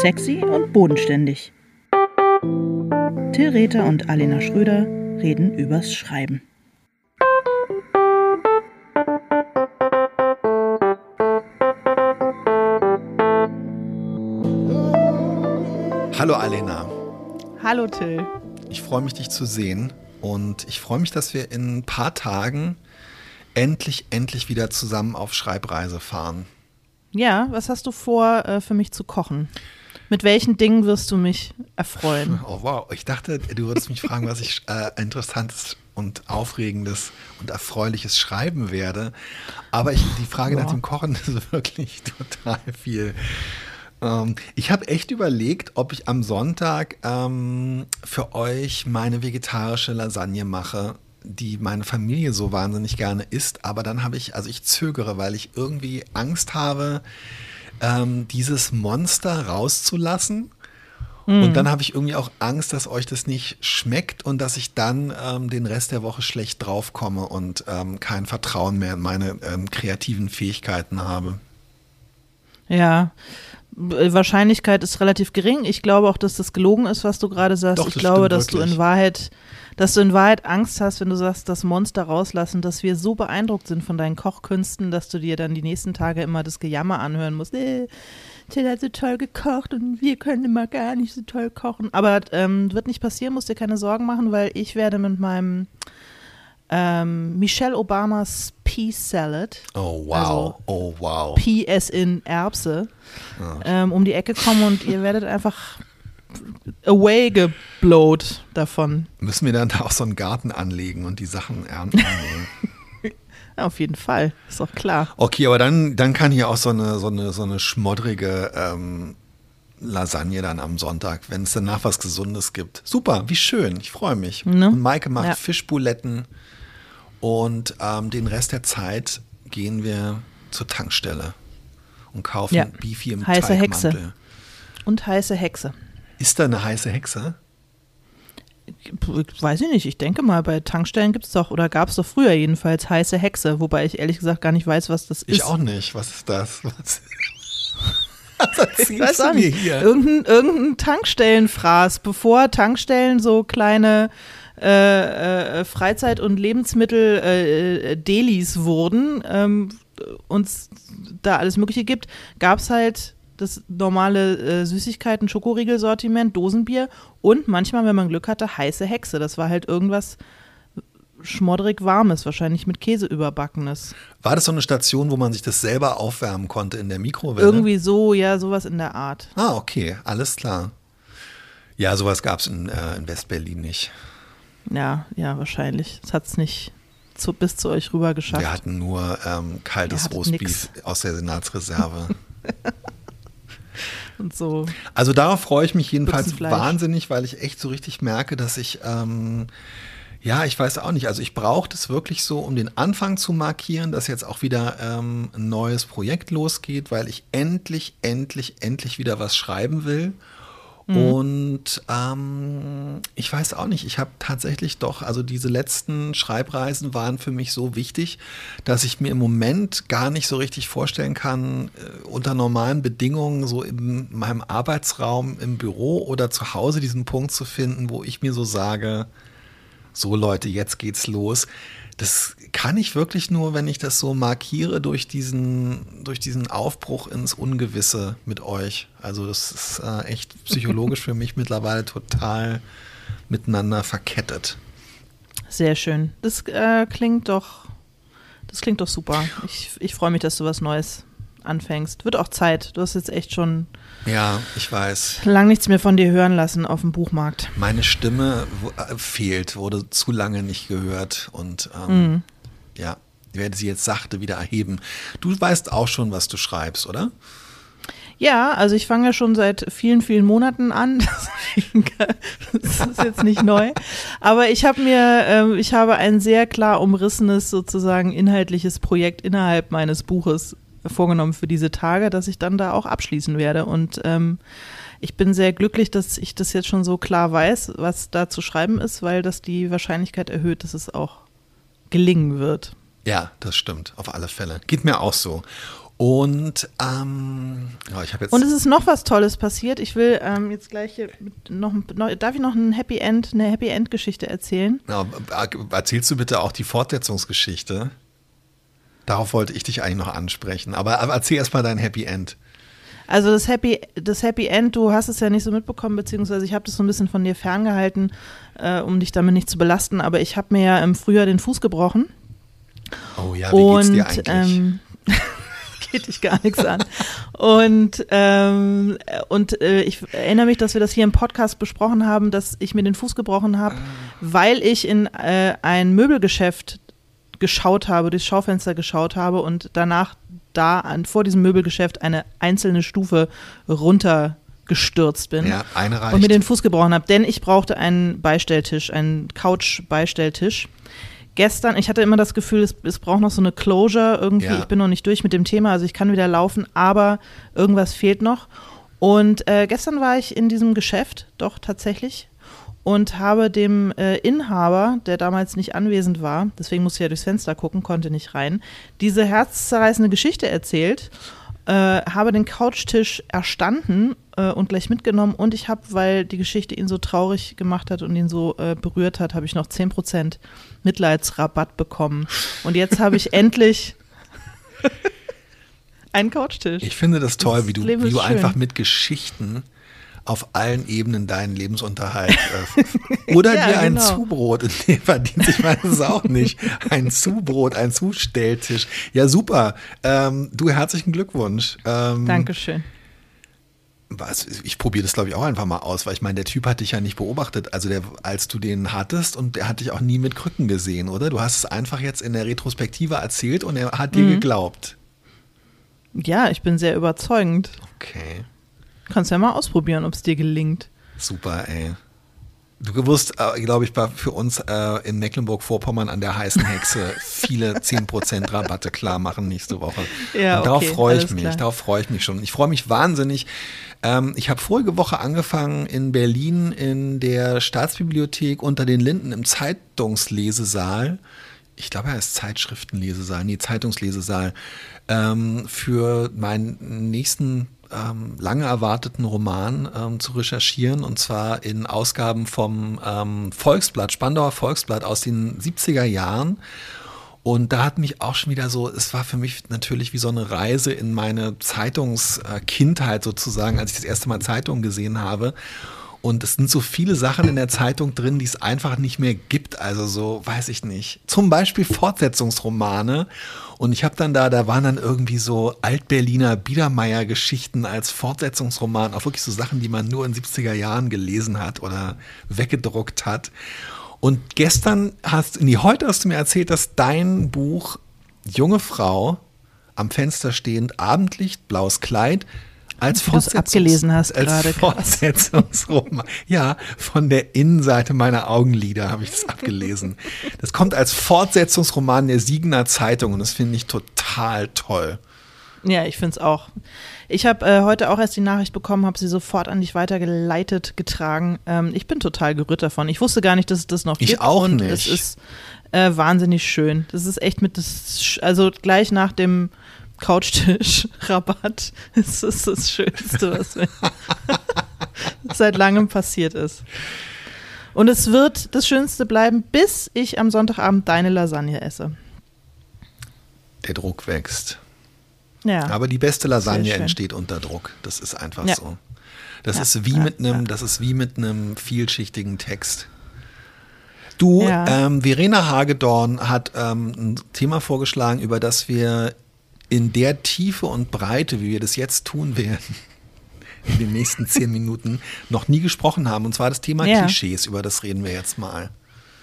Sexy und bodenständig. Till Rether und Alena Schröder reden übers Schreiben. Hallo Alena. Hallo Till. Ich freue mich, dich zu sehen und ich freue mich, dass wir in ein paar Tagen endlich, endlich wieder zusammen auf Schreibreise fahren. Ja, was hast du vor, äh, für mich zu kochen? Mit welchen Dingen wirst du mich erfreuen? Oh wow, ich dachte, du würdest mich fragen, was ich äh, interessantes und aufregendes und erfreuliches schreiben werde. Aber ich, die Frage ja. nach dem Kochen ist wirklich total viel. Ähm, ich habe echt überlegt, ob ich am Sonntag ähm, für euch meine vegetarische Lasagne mache die meine Familie so wahnsinnig gerne isst, aber dann habe ich, also ich zögere, weil ich irgendwie Angst habe, ähm, dieses Monster rauszulassen. Mm. Und dann habe ich irgendwie auch Angst, dass euch das nicht schmeckt und dass ich dann ähm, den Rest der Woche schlecht draufkomme und ähm, kein Vertrauen mehr in meine ähm, kreativen Fähigkeiten habe. Ja, Wahrscheinlichkeit ist relativ gering. Ich glaube auch, dass das gelogen ist, was du gerade sagst. Doch, ich glaube, dass wirklich. du in Wahrheit dass du in Wahrheit Angst hast, wenn du sagst, das Monster rauslassen, dass wir so beeindruckt sind von deinen Kochkünsten, dass du dir dann die nächsten Tage immer das Gejammer anhören musst. Äh, Till hat so toll gekocht und wir können immer gar nicht so toll kochen. Aber ähm, wird nicht passieren, musst dir keine Sorgen machen, weil ich werde mit meinem ähm, Michelle Obamas Pea Salad. Oh wow, also oh wow. PS in Erbse. Oh. Ähm, um die Ecke kommen und ihr werdet einfach away geblowt davon. Müssen wir dann da auch so einen Garten anlegen und die Sachen ernten? ja, auf jeden Fall, ist doch klar. Okay, aber dann, dann kann hier auch so eine, so eine, so eine schmoddrige ähm, Lasagne dann am Sonntag, wenn es danach was Gesundes gibt. Super, wie schön, ich freue mich. Ne? Und Maike macht ja. Fischbuletten und ähm, den Rest der Zeit gehen wir zur Tankstelle und kaufen ja. Beefy im Heiße Teigmantel. Hexe. Und heiße Hexe. Ist da eine heiße Hexe? Weiß ich nicht. Ich denke mal, bei Tankstellen gibt es doch, oder gab es doch früher jedenfalls heiße Hexe, wobei ich ehrlich gesagt gar nicht weiß, was das ist. Ich auch nicht. Was ist das? Was, was erzählst du mir hier? Irgendein, irgendein Tankstellenfraß, bevor Tankstellen so kleine äh, äh, Freizeit- und Lebensmittel-Delis äh, wurden ähm, und da alles Mögliche gibt, gab es halt das normale äh, Süßigkeiten, Schokoriegel-Sortiment, Dosenbier und manchmal, wenn man Glück hatte, heiße Hexe. Das war halt irgendwas schmoddrig warmes, wahrscheinlich mit Käse überbackenes. War das so eine Station, wo man sich das selber aufwärmen konnte in der Mikrowelle? Irgendwie so, ja, sowas in der Art. Ah, okay, alles klar. Ja, sowas gab es in, äh, in Westberlin nicht. Ja, ja, wahrscheinlich. Es hat es nicht zu, bis zu euch rüber geschafft. Wir hatten nur ähm, kaltes Roastbeef aus der Senatsreserve. und so. Also darauf freue ich mich jedenfalls wahnsinnig, weil ich echt so richtig merke, dass ich, ähm, ja, ich weiß auch nicht, also ich brauche das wirklich so, um den Anfang zu markieren, dass jetzt auch wieder ähm, ein neues Projekt losgeht, weil ich endlich, endlich, endlich wieder was schreiben will. Mhm. Und ähm, ich weiß auch nicht, ich habe tatsächlich doch, also diese letzten Schreibreisen waren für mich so wichtig, dass ich mir im Moment gar nicht so richtig vorstellen kann, äh, unter normalen Bedingungen so in meinem Arbeitsraum im Büro oder zu Hause diesen Punkt zu finden, wo ich mir so sage, so Leute, jetzt geht's los das kann ich wirklich nur, wenn ich das so markiere durch diesen, durch diesen Aufbruch ins Ungewisse mit euch. Also das ist äh, echt psychologisch für mich mittlerweile total miteinander verkettet. Sehr schön. Das äh, klingt doch, das klingt doch super. Ich, ich freue mich, dass du was Neues anfängst. Wird auch Zeit. Du hast jetzt echt schon ja, ich weiß. Lang nichts mehr von dir hören lassen auf dem Buchmarkt. Meine Stimme äh, fehlt, wurde zu lange nicht gehört und ähm, mhm. ja, ich werde sie jetzt sachte wieder erheben. Du weißt auch schon, was du schreibst, oder? Ja, also ich fange ja schon seit vielen, vielen Monaten an. Das ist jetzt nicht neu. Aber ich habe mir, äh, ich habe ein sehr klar umrissenes sozusagen inhaltliches Projekt innerhalb meines Buches vorgenommen für diese Tage, dass ich dann da auch abschließen werde. Und ähm, ich bin sehr glücklich, dass ich das jetzt schon so klar weiß, was da zu schreiben ist, weil das die Wahrscheinlichkeit erhöht, dass es auch gelingen wird. Ja, das stimmt, auf alle Fälle. Geht mir auch so. Und ähm, oh, ich jetzt und es ist noch was Tolles passiert. Ich will ähm, jetzt gleich noch, noch, darf ich noch ein Happy End, eine Happy End Geschichte erzählen? Ja, erzählst du bitte auch die Fortsetzungsgeschichte? Darauf wollte ich dich eigentlich noch ansprechen. Aber, aber erzähl erst mal dein Happy End. Also das Happy, das Happy End, du hast es ja nicht so mitbekommen, beziehungsweise ich habe das so ein bisschen von dir ferngehalten, äh, um dich damit nicht zu belasten. Aber ich habe mir ja im Frühjahr den Fuß gebrochen. Oh ja, wie und, geht's dir eigentlich? Ähm, geht dich gar nichts an. Und, ähm, und äh, ich erinnere mich, dass wir das hier im Podcast besprochen haben, dass ich mir den Fuß gebrochen habe, weil ich in äh, ein Möbelgeschäft geschaut habe, durchs Schaufenster geschaut habe und danach da an, vor diesem Möbelgeschäft eine einzelne Stufe runtergestürzt bin ja, eine reicht. und mir den Fuß gebrochen habe, denn ich brauchte einen Beistelltisch, einen Couch-Beistelltisch gestern, ich hatte immer das Gefühl, es, es braucht noch so eine Closure irgendwie. Ja. Ich bin noch nicht durch mit dem Thema, also ich kann wieder laufen, aber irgendwas fehlt noch. Und äh, gestern war ich in diesem Geschäft, doch tatsächlich, und habe dem äh, Inhaber, der damals nicht anwesend war, deswegen musste ich ja durchs Fenster gucken, konnte nicht rein, diese herzzerreißende Geschichte erzählt äh, habe den Couchtisch erstanden äh, und gleich mitgenommen und ich habe, weil die Geschichte ihn so traurig gemacht hat und ihn so äh, berührt hat, habe ich noch 10% Mitleidsrabatt bekommen. Und jetzt habe ich endlich einen Couchtisch. Ich finde das toll, das wie du, wie du einfach mit Geschichten auf allen Ebenen deinen Lebensunterhalt äh, oder ja, dir ein genau. Zubrot, nee, verdient ich meine es auch nicht, ein Zubrot, ein Zustelltisch. Ja, super. Ähm, du, herzlichen Glückwunsch. Ähm, Dankeschön. Was, ich probiere das, glaube ich, auch einfach mal aus, weil ich meine, der Typ hat dich ja nicht beobachtet, also der, als du den hattest und der hat dich auch nie mit Krücken gesehen, oder? Du hast es einfach jetzt in der Retrospektive erzählt und er hat dir mhm. geglaubt. Ja, ich bin sehr überzeugend. Okay. Kannst ja mal ausprobieren, ob es dir gelingt. Super, ey. Du gewusst, äh, glaube ich, für uns äh, in Mecklenburg-Vorpommern an der heißen Hexe viele 10% Rabatte klar machen nächste Woche. Ja, Und darauf okay, freue ich mich, klar. darauf freue ich mich schon. Ich freue mich wahnsinnig. Ähm, ich habe vorige Woche angefangen in Berlin in der Staatsbibliothek unter den Linden im Zeitungslesesaal. Ich glaube, er ist Zeitschriftenlesesaal, nee, Zeitungslesesaal, ähm, für meinen nächsten ähm, lange erwarteten Roman ähm, zu recherchieren und zwar in Ausgaben vom ähm, Volksblatt, Spandauer Volksblatt aus den 70er Jahren. Und da hat mich auch schon wieder so, es war für mich natürlich wie so eine Reise in meine Zeitungskindheit sozusagen, als ich das erste Mal Zeitungen gesehen habe. Und es sind so viele Sachen in der Zeitung drin, die es einfach nicht mehr gibt. Also so, weiß ich nicht. Zum Beispiel Fortsetzungsromane. Und ich habe dann da, da waren dann irgendwie so Altberliner Biedermeier-Geschichten als Fortsetzungsroman, auch wirklich so Sachen, die man nur in 70er Jahren gelesen hat oder weggedruckt hat. Und gestern hast, nee, heute hast du mir erzählt, dass dein Buch Junge Frau am Fenster stehend, Abendlicht, blaues Kleid, als du das abgelesen hast als gerade. Fortsetzungsroman. Ja, von der Innenseite meiner Augenlider habe ich das abgelesen. Das kommt als Fortsetzungsroman der Siegener Zeitung und das finde ich total toll. Ja, ich finde es auch. Ich habe äh, heute auch erst die Nachricht bekommen, habe sie sofort an dich weitergeleitet, getragen. Ähm, ich bin total gerührt davon. Ich wusste gar nicht, dass es das noch gibt. Ich auch nicht. Es ist äh, wahnsinnig schön. Das ist echt mit das, also gleich nach dem Couchtisch-Rabatt ist das das Schönste, was mir seit langem passiert ist. Und es wird das Schönste bleiben, bis ich am Sonntagabend deine Lasagne esse. Der Druck wächst. Ja. Aber die beste Lasagne entsteht unter Druck. Das ist einfach ja. so. Das ja, ist wie ja, mit einem, das ist wie mit einem vielschichtigen Text. Du, ähm, Verena Hagedorn hat ähm, ein Thema vorgeschlagen, über das wir in der Tiefe und Breite, wie wir das jetzt tun werden, in den nächsten zehn Minuten, noch nie gesprochen haben. Und zwar das Thema ja. Klischees, über das reden wir jetzt mal.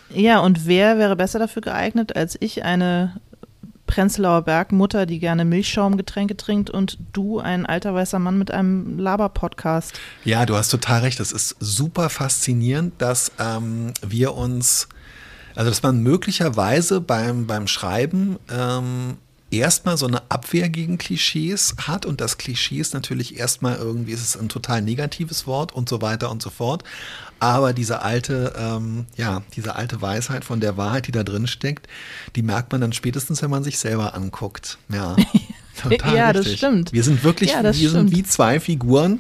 Ja, und wer wäre besser dafür geeignet als ich, eine Prenzlauer Bergmutter, die gerne Milchschaumgetränke trinkt und du, ein alter weißer Mann mit einem Laber-Podcast. Ja, du hast total recht. Das ist super faszinierend, dass ähm, wir uns, also dass man möglicherweise beim, beim Schreiben ähm, erstmal so eine Abwehr gegen Klischees hat und das Klischee ist natürlich erstmal irgendwie, ist es ein total negatives Wort und so weiter und so fort. Aber diese alte, ähm, ja, diese alte Weisheit von der Wahrheit, die da drin steckt, die merkt man dann spätestens, wenn man sich selber anguckt. Ja. total ja, richtig. das stimmt. Wir sind wirklich, ja, wir stimmt. sind wie zwei Figuren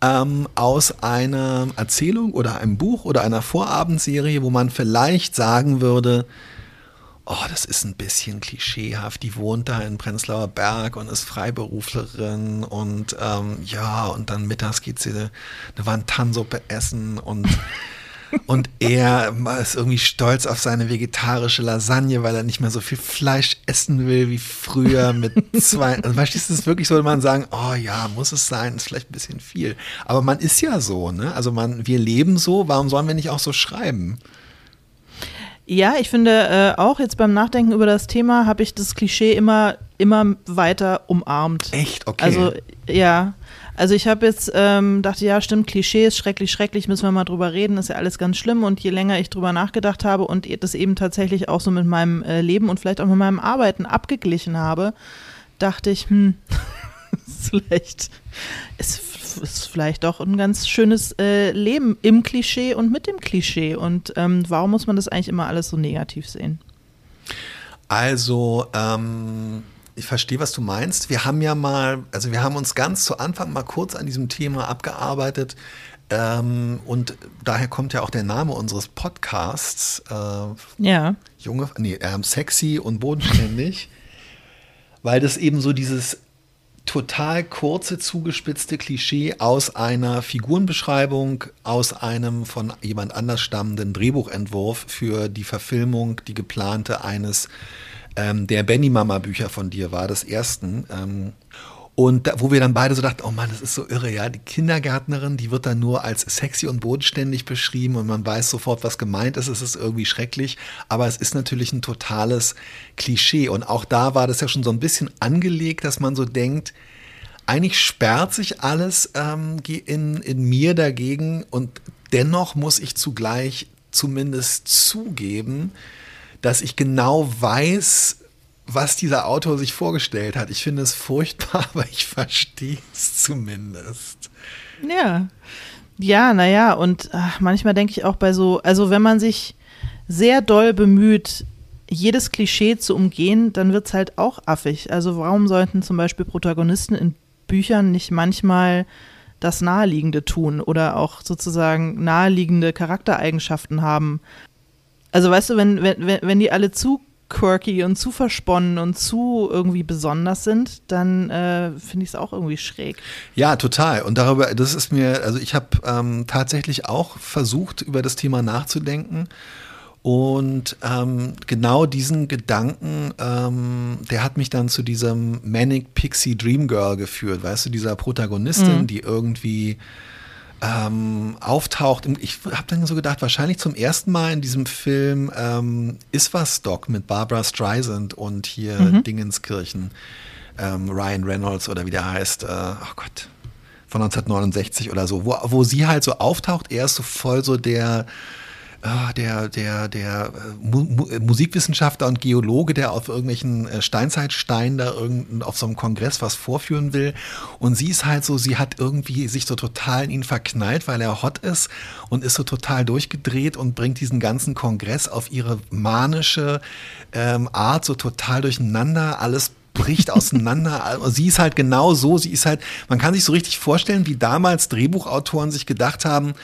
ähm, aus einer Erzählung oder einem Buch oder einer Vorabendserie, wo man vielleicht sagen würde, oh, das ist ein bisschen klischeehaft. Die wohnt da in Prenzlauer Berg und ist Freiberuflerin und ähm, ja, und dann mittags geht sie eine, eine Wantansuppe essen und und er ist irgendwie stolz auf seine vegetarische Lasagne, weil er nicht mehr so viel Fleisch essen will wie früher mit zwei. Und weißt du, ist es wirklich so, wenn man sagen, oh ja, muss es sein, ist vielleicht ein bisschen viel. Aber man ist ja so, ne? Also man, wir leben so, warum sollen wir nicht auch so schreiben? Ja, ich finde äh, auch jetzt beim Nachdenken über das Thema habe ich das Klischee immer, immer weiter umarmt. Echt? Okay. Also ja, also ich habe jetzt ähm, dachte, ja, stimmt, Klischee ist schrecklich, schrecklich, müssen wir mal drüber reden, ist ja alles ganz schlimm. Und je länger ich drüber nachgedacht habe und das eben tatsächlich auch so mit meinem äh, Leben und vielleicht auch mit meinem Arbeiten abgeglichen habe, dachte ich, hm, ist vielleicht, ist, ist vielleicht doch ein ganz schönes äh, Leben im Klischee und mit dem Klischee. Und ähm, warum muss man das eigentlich immer alles so negativ sehen? Also, ähm, ich verstehe, was du meinst. Wir haben ja mal, also wir haben uns ganz zu Anfang mal kurz an diesem Thema abgearbeitet. Ähm, und daher kommt ja auch der Name unseres Podcasts. Äh, ja. Junge, nee, ähm, sexy und bodenständig. weil das eben so dieses total kurze, zugespitzte Klischee aus einer Figurenbeschreibung, aus einem von jemand anders stammenden Drehbuchentwurf für die Verfilmung, die geplante eines ähm, der Benny Mama Bücher von dir war, des ersten. Ähm, und da, wo wir dann beide so dachten, oh Mann, das ist so irre, ja. Die Kindergärtnerin, die wird dann nur als sexy und bodenständig beschrieben und man weiß sofort, was gemeint ist. Es ist irgendwie schrecklich, aber es ist natürlich ein totales Klischee. Und auch da war das ja schon so ein bisschen angelegt, dass man so denkt, eigentlich sperrt sich alles ähm, in, in mir dagegen und dennoch muss ich zugleich zumindest zugeben, dass ich genau weiß, was dieser Autor sich vorgestellt hat. Ich finde es furchtbar, aber ich verstehe es zumindest. Ja. Ja, naja, und ach, manchmal denke ich auch bei so, also wenn man sich sehr doll bemüht, jedes Klischee zu umgehen, dann wird es halt auch affig. Also warum sollten zum Beispiel Protagonisten in Büchern nicht manchmal das Naheliegende tun oder auch sozusagen naheliegende Charaktereigenschaften haben? Also weißt du, wenn, wenn, wenn die alle zu quirky und zu versponnen und zu irgendwie besonders sind, dann äh, finde ich es auch irgendwie schräg. Ja, total. Und darüber, das ist mir, also ich habe ähm, tatsächlich auch versucht, über das Thema nachzudenken. Und ähm, genau diesen Gedanken, ähm, der hat mich dann zu diesem Manic Pixie Dream Girl geführt, weißt du, dieser Protagonistin, mhm. die irgendwie ähm, auftaucht. Ich habe dann so gedacht, wahrscheinlich zum ersten Mal in diesem Film ähm, ist was Doc mit Barbara Streisand und hier mhm. Dingenskirchen, ähm, Ryan Reynolds oder wie der heißt, äh, oh Gott, von 1969 oder so, wo, wo sie halt so auftaucht, er ist so voll so der der, der, der äh, Mu Musikwissenschaftler und Geologe, der auf irgendwelchen äh, Steinzeitsteinen da irgend, auf so einem Kongress was vorführen will. Und sie ist halt so, sie hat irgendwie sich so total in ihn verknallt, weil er hot ist und ist so total durchgedreht und bringt diesen ganzen Kongress auf ihre manische ähm, Art so total durcheinander. Alles bricht auseinander. Also sie ist halt genau so, sie ist halt, man kann sich so richtig vorstellen, wie damals Drehbuchautoren sich gedacht haben,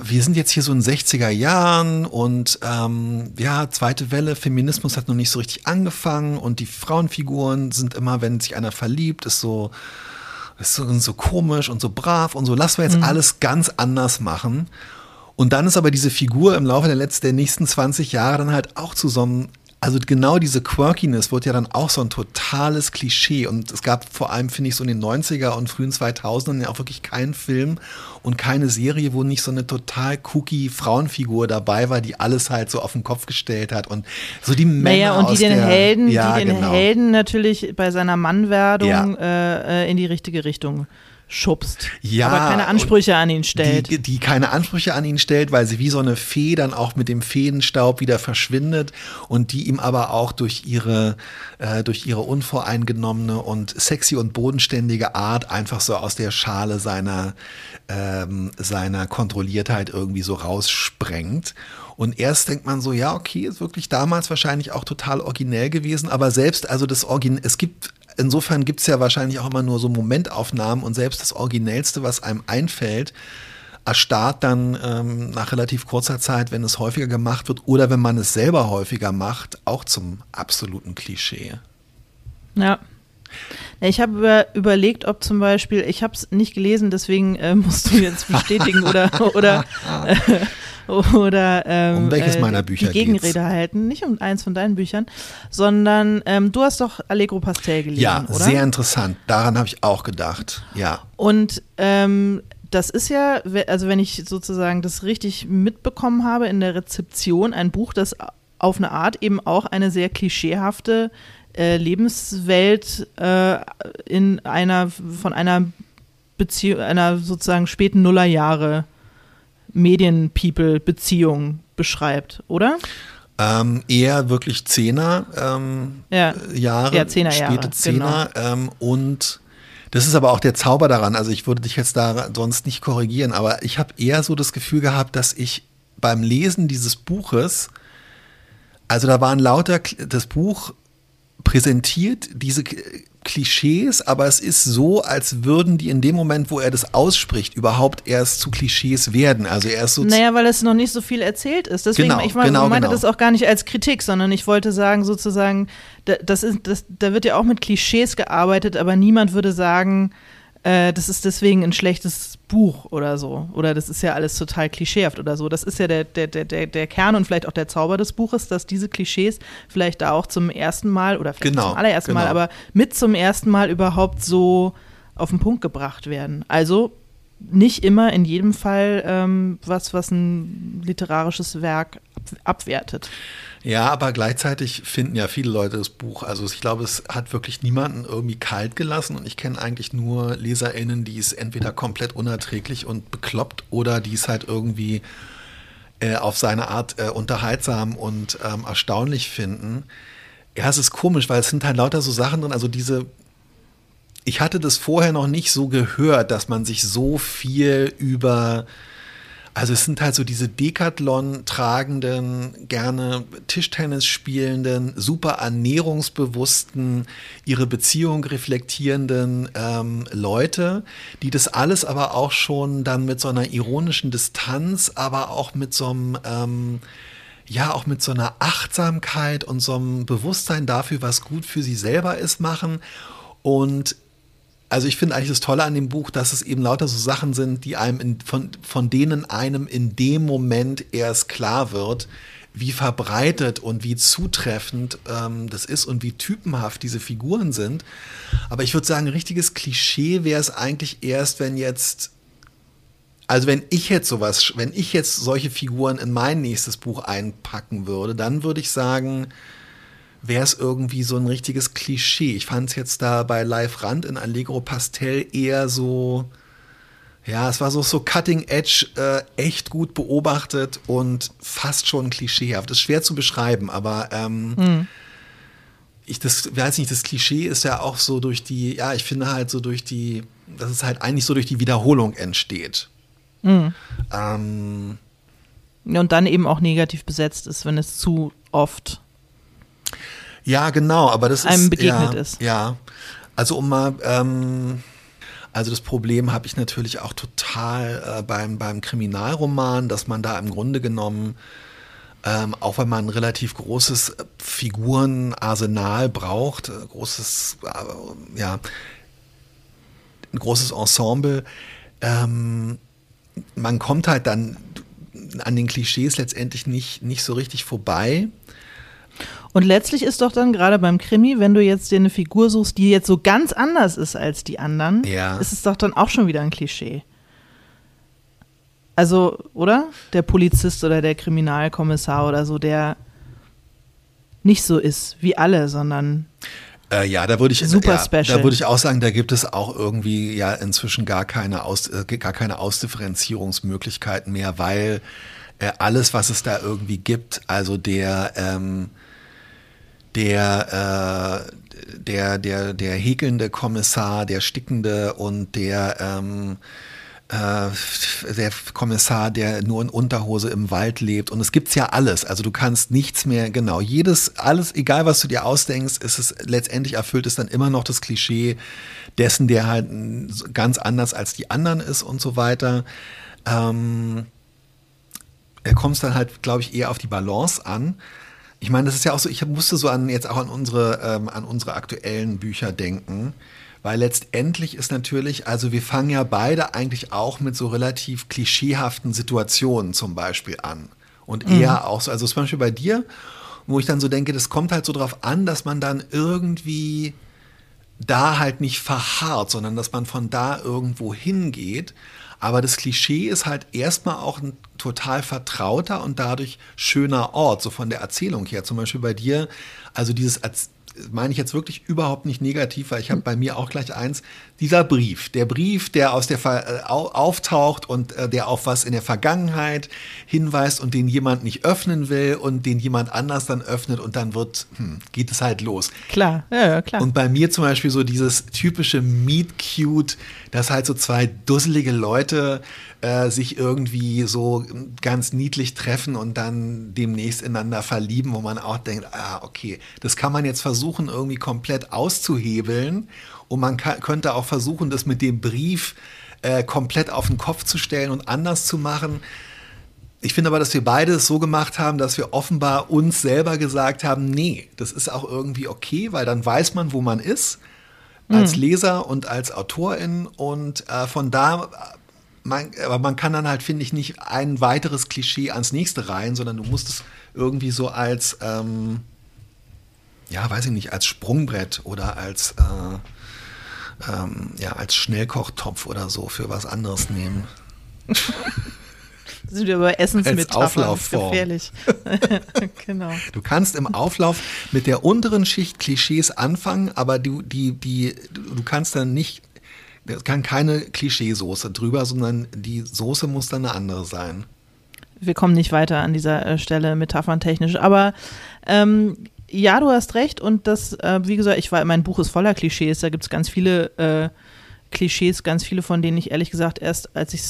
wir sind jetzt hier so in 60er Jahren und ähm, ja, zweite Welle, Feminismus hat noch nicht so richtig angefangen und die Frauenfiguren sind immer, wenn sich einer verliebt, ist so, ist so, so komisch und so brav und so, lassen wir jetzt mhm. alles ganz anders machen. Und dann ist aber diese Figur im Laufe der letzten, der nächsten 20 Jahre dann halt auch zu so einem also genau diese Quirkiness wird ja dann auch so ein totales Klischee. Und es gab vor allem, finde ich, so in den 90er und frühen 2000ern ja auch wirklich keinen Film und keine Serie, wo nicht so eine total kooky Frauenfigur dabei war, die alles halt so auf den Kopf gestellt hat. Und so die Männer naja, und die den der, Helden, ja, die den genau. Helden natürlich bei seiner Mannwerdung ja. äh, in die richtige Richtung schubst, ja, aber keine Ansprüche an ihn stellt. Die, die, keine Ansprüche an ihn stellt, weil sie wie so eine Fee dann auch mit dem Feenstaub wieder verschwindet und die ihm aber auch durch ihre, äh, durch ihre unvoreingenommene und sexy und bodenständige Art einfach so aus der Schale seiner, ähm, seiner Kontrolliertheit irgendwie so raussprengt. Und erst denkt man so, ja, okay, ist wirklich damals wahrscheinlich auch total originell gewesen, aber selbst, also das Origin, es gibt insofern gibt es ja wahrscheinlich auch immer nur so Momentaufnahmen und selbst das Originellste, was einem einfällt, erstarrt dann ähm, nach relativ kurzer Zeit, wenn es häufiger gemacht wird oder wenn man es selber häufiger macht, auch zum absoluten Klischee. Ja. Ich habe über, überlegt, ob zum Beispiel, ich habe es nicht gelesen, deswegen äh, musst du jetzt bestätigen oder, oder äh, oder ähm, um welches äh, meiner Bücher die Gegenrede geht's? halten, nicht um eins von deinen Büchern, sondern ähm, du hast doch Allegro Pastel gelesen, ja, oder? sehr interessant. Daran habe ich auch gedacht. Ja. Und ähm, das ist ja, also wenn ich sozusagen das richtig mitbekommen habe in der Rezeption, ein Buch, das auf eine Art eben auch eine sehr klischeehafte äh, Lebenswelt äh, in einer von einer Beziehung, einer sozusagen späten Nullerjahre Medien-People-Beziehung beschreibt, oder? Ähm, eher wirklich Zehner ähm, ja. Jahre, ja, Zehner Jahre, späte Zehner genau. ähm, und das ist aber auch der Zauber daran. Also ich würde dich jetzt da sonst nicht korrigieren, aber ich habe eher so das Gefühl gehabt, dass ich beim Lesen dieses Buches, also da waren lauter, das Buch präsentiert diese Klischees, aber es ist so, als würden die in dem Moment, wo er das ausspricht, überhaupt erst zu Klischees werden. Also er ist so. Naja, weil es noch nicht so viel erzählt ist. Deswegen, genau, ich meine, genau, meinte genau. das auch gar nicht als Kritik, sondern ich wollte sagen, sozusagen, das ist, das, da wird ja auch mit Klischees gearbeitet, aber niemand würde sagen, äh, das ist deswegen ein schlechtes Buch oder so. Oder das ist ja alles total klischeehaft oder so. Das ist ja der, der, der, der Kern und vielleicht auch der Zauber des Buches, dass diese Klischees vielleicht da auch zum ersten Mal oder vielleicht genau, zum allerersten genau. Mal, aber mit zum ersten Mal überhaupt so auf den Punkt gebracht werden. Also nicht immer in jedem Fall ähm, was, was ein literarisches Werk abwertet. Ja, aber gleichzeitig finden ja viele Leute das Buch. Also ich glaube, es hat wirklich niemanden irgendwie kalt gelassen und ich kenne eigentlich nur LeserInnen, die es entweder komplett unerträglich und bekloppt oder die es halt irgendwie äh, auf seine Art äh, unterhaltsam und ähm, erstaunlich finden. Ja, es ist komisch, weil es sind halt lauter so Sachen drin, also diese ich hatte das vorher noch nicht so gehört, dass man sich so viel über also es sind halt so diese Decathlon tragenden, gerne Tischtennis spielenden, super ernährungsbewussten, ihre Beziehung reflektierenden ähm, Leute, die das alles aber auch schon dann mit so einer ironischen Distanz, aber auch mit so einem ähm, ja auch mit so einer Achtsamkeit und so einem Bewusstsein dafür, was gut für sie selber ist, machen. Und also ich finde eigentlich das Tolle an dem Buch, dass es eben lauter so Sachen sind, die einem in, von, von denen einem in dem Moment erst klar wird, wie verbreitet und wie zutreffend ähm, das ist und wie typenhaft diese Figuren sind. Aber ich würde sagen, ein richtiges Klischee wäre es eigentlich erst, wenn jetzt, also wenn ich jetzt sowas, wenn ich jetzt solche Figuren in mein nächstes Buch einpacken würde, dann würde ich sagen, wäre es irgendwie so ein richtiges Klischee. Ich fand es jetzt da bei Live Rand in Allegro Pastel eher so, ja, es war so, so Cutting Edge, äh, echt gut beobachtet und fast schon klischeehaft. Das ist schwer zu beschreiben, aber ähm, mhm. ich das weiß nicht, das Klischee ist ja auch so durch die, ja, ich finde halt so durch die, dass es halt eigentlich so durch die Wiederholung entsteht. Mhm. Ähm, und dann eben auch negativ besetzt ist, wenn es zu oft ja, genau, aber das einem ist, begegnet ja, ist. Ja, also um mal, ähm, also das Problem habe ich natürlich auch total äh, beim, beim Kriminalroman, dass man da im Grunde genommen, ähm, auch wenn man ein relativ großes Figurenarsenal braucht, äh, großes, äh, ja, ein großes Ensemble, ähm, man kommt halt dann an den Klischees letztendlich nicht, nicht so richtig vorbei. Und letztlich ist doch dann gerade beim Krimi, wenn du jetzt dir eine Figur suchst, die jetzt so ganz anders ist als die anderen, ja. ist es doch dann auch schon wieder ein Klischee. Also, oder? Der Polizist oder der Kriminalkommissar oder so, der nicht so ist wie alle, sondern äh, ja, da würde ich super ja, special. Da würde ich auch sagen, da gibt es auch irgendwie ja inzwischen gar keine Aus, äh, gar keine Ausdifferenzierungsmöglichkeiten mehr, weil äh, alles, was es da irgendwie gibt, also der ähm, der äh, der der der häkelnde Kommissar, der stickende und der ähm, äh, der Kommissar, der nur in Unterhose im Wald lebt. Und es gibt's ja alles. Also du kannst nichts mehr, genau, jedes, alles, egal was du dir ausdenkst, ist es letztendlich erfüllt es dann immer noch das Klischee dessen, der halt ganz anders als die anderen ist und so weiter. Ähm, er kommt dann halt, glaube ich, eher auf die Balance an. Ich meine, das ist ja auch so, ich musste so an jetzt auch an unsere, ähm, an unsere aktuellen Bücher denken. Weil letztendlich ist natürlich, also wir fangen ja beide eigentlich auch mit so relativ klischeehaften Situationen zum Beispiel an. Und mhm. eher auch so, also zum Beispiel bei dir, wo ich dann so denke, das kommt halt so drauf an, dass man dann irgendwie da halt nicht verharrt, sondern dass man von da irgendwo hingeht. Aber das Klischee ist halt erstmal auch ein total vertrauter und dadurch schöner Ort, so von der Erzählung her. Zum Beispiel bei dir, also dieses meine ich jetzt wirklich überhaupt nicht negativ, weil ich habe bei mir auch gleich eins, dieser Brief, der Brief, der aus der äh, auftaucht und äh, der auf was in der Vergangenheit hinweist und den jemand nicht öffnen will und den jemand anders dann öffnet und dann wird, hm, geht es halt los. Klar, ja, ja, klar. Und bei mir zum Beispiel so dieses typische Meet Cute, dass halt so zwei dusselige Leute äh, sich irgendwie so ganz niedlich treffen und dann demnächst ineinander verlieben, wo man auch denkt, ah, okay, das kann man jetzt versuchen, irgendwie komplett auszuhebeln. Und man kann, könnte auch versuchen, das mit dem Brief äh, komplett auf den Kopf zu stellen und anders zu machen. Ich finde aber, dass wir beide es so gemacht haben, dass wir offenbar uns selber gesagt haben, nee, das ist auch irgendwie okay, weil dann weiß man, wo man ist, als mhm. Leser und als Autorin. Und äh, von da man, aber man kann dann halt, finde ich, nicht ein weiteres Klischee ans nächste reihen, sondern du musst es irgendwie so als, ähm, ja, weiß ich nicht, als Sprungbrett oder als, äh, ähm, ja, als Schnellkochtopf oder so für was anderes nehmen. sind wir bei Essensmetaphern. Gefährlich. genau. Du kannst im Auflauf mit der unteren Schicht Klischees anfangen, aber du, die, die, du kannst dann nicht es kann keine Klischeesoße drüber, sondern die Soße muss dann eine andere sein. Wir kommen nicht weiter an dieser äh, Stelle metapherntechnisch, aber ähm, ja, du hast recht und das, äh, wie gesagt, ich war, mein Buch ist voller Klischees, da gibt es ganz viele äh, Klischees, ganz viele von denen ich ehrlich gesagt erst, als ich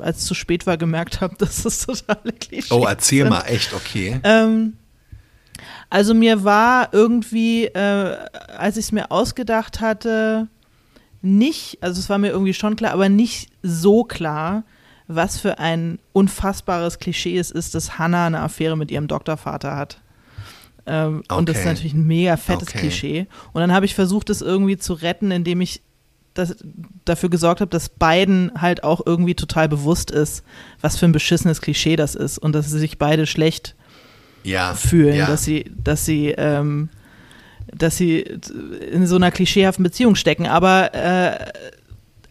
als es zu spät war, gemerkt habe, dass das totale Klischees Oh, erzähl sind. mal, echt, okay. Ähm, also mir war irgendwie, äh, als ich es mir ausgedacht hatte, nicht, also es war mir irgendwie schon klar, aber nicht so klar, was für ein unfassbares Klischee es ist, dass Hannah eine Affäre mit ihrem Doktorvater hat. Ähm, okay. Und das ist natürlich ein mega fettes okay. Klischee. Und dann habe ich versucht, es irgendwie zu retten, indem ich das, dafür gesorgt habe, dass beiden halt auch irgendwie total bewusst ist, was für ein beschissenes Klischee das ist und dass sie sich beide schlecht ja, fühlen, ja. dass sie, dass sie ähm, dass sie in so einer klischeehaften Beziehung stecken. Aber, äh,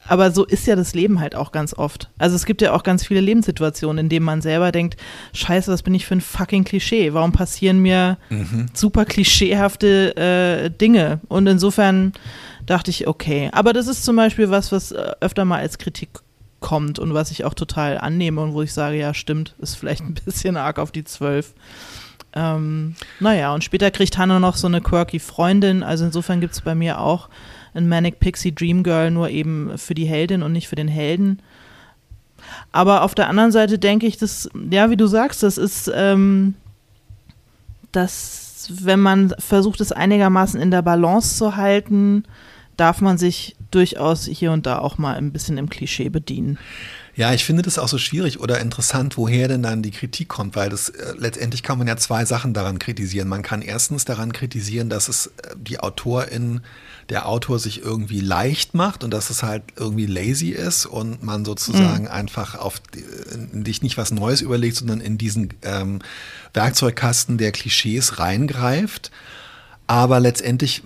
aber so ist ja das Leben halt auch ganz oft. Also es gibt ja auch ganz viele Lebenssituationen, in denen man selber denkt, scheiße, was bin ich für ein fucking Klischee? Warum passieren mir mhm. super klischeehafte äh, Dinge? Und insofern dachte ich, okay. Aber das ist zum Beispiel was, was äh, öfter mal als Kritik kommt und was ich auch total annehme und wo ich sage, ja, stimmt, ist vielleicht ein bisschen arg auf die Zwölf. Ähm, naja, und später kriegt Hannah noch so eine quirky Freundin. Also insofern gibt es bei mir auch ein Manic Pixie Dream Girl, nur eben für die Heldin und nicht für den Helden. Aber auf der anderen Seite denke ich, dass, ja, wie du sagst, das ist, ähm, dass, wenn man versucht, es einigermaßen in der Balance zu halten, darf man sich durchaus hier und da auch mal ein bisschen im Klischee bedienen. Ja, ich finde das auch so schwierig oder interessant, woher denn dann die Kritik kommt, weil das äh, letztendlich kann man ja zwei Sachen daran kritisieren. Man kann erstens daran kritisieren, dass es äh, die Autorin, der Autor sich irgendwie leicht macht und dass es halt irgendwie lazy ist und man sozusagen mhm. einfach auf dich nicht was Neues überlegt, sondern in diesen ähm, Werkzeugkasten der Klischees reingreift. Aber letztendlich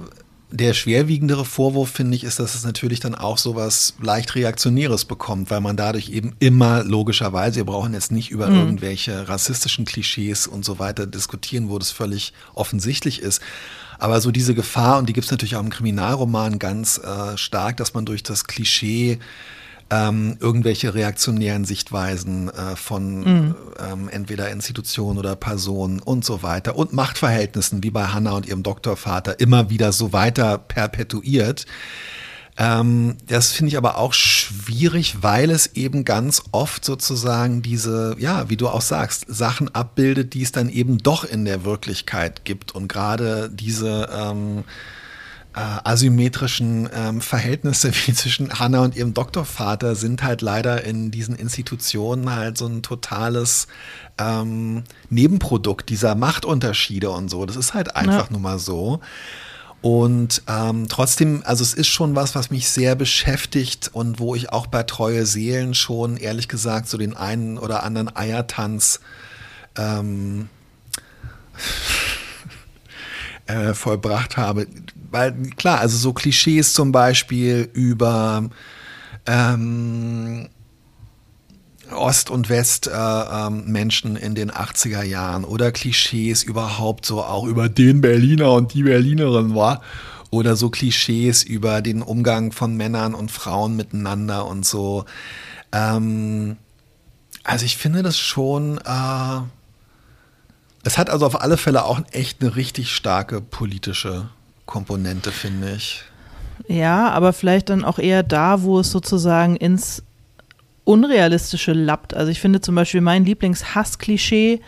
der schwerwiegendere Vorwurf, finde ich, ist, dass es natürlich dann auch so was leicht Reaktionäres bekommt, weil man dadurch eben immer logischerweise, wir brauchen jetzt nicht über mhm. irgendwelche rassistischen Klischees und so weiter diskutieren, wo das völlig offensichtlich ist. Aber so diese Gefahr, und die gibt es natürlich auch im Kriminalroman ganz äh, stark, dass man durch das Klischee ähm, irgendwelche reaktionären Sichtweisen äh, von mhm. ähm, entweder Institutionen oder Personen und so weiter und Machtverhältnissen wie bei Hannah und ihrem Doktorvater immer wieder so weiter perpetuiert. Ähm, das finde ich aber auch schwierig, weil es eben ganz oft sozusagen diese, ja, wie du auch sagst, Sachen abbildet, die es dann eben doch in der Wirklichkeit gibt. Und gerade diese ähm, äh, asymmetrischen ähm, Verhältnisse wie zwischen Hannah und ihrem Doktorvater sind halt leider in diesen Institutionen halt so ein totales ähm, Nebenprodukt dieser Machtunterschiede und so. Das ist halt einfach ja. nur mal so. Und ähm, trotzdem, also es ist schon was, was mich sehr beschäftigt und wo ich auch bei Treue Seelen schon, ehrlich gesagt, so den einen oder anderen Eiertanz ähm, äh, vollbracht habe. Weil klar, also so Klischees zum Beispiel über ähm, Ost- und West-Menschen äh, ähm, in den 80er Jahren oder Klischees überhaupt so auch über den Berliner und die Berlinerin war oder so Klischees über den Umgang von Männern und Frauen miteinander und so. Ähm, also ich finde das schon, äh, es hat also auf alle Fälle auch echt eine richtig starke politische Komponente, finde ich. Ja, aber vielleicht dann auch eher da, wo es sozusagen ins Unrealistische lappt. Also ich finde zum Beispiel mein Lieblings-Hass-Klischee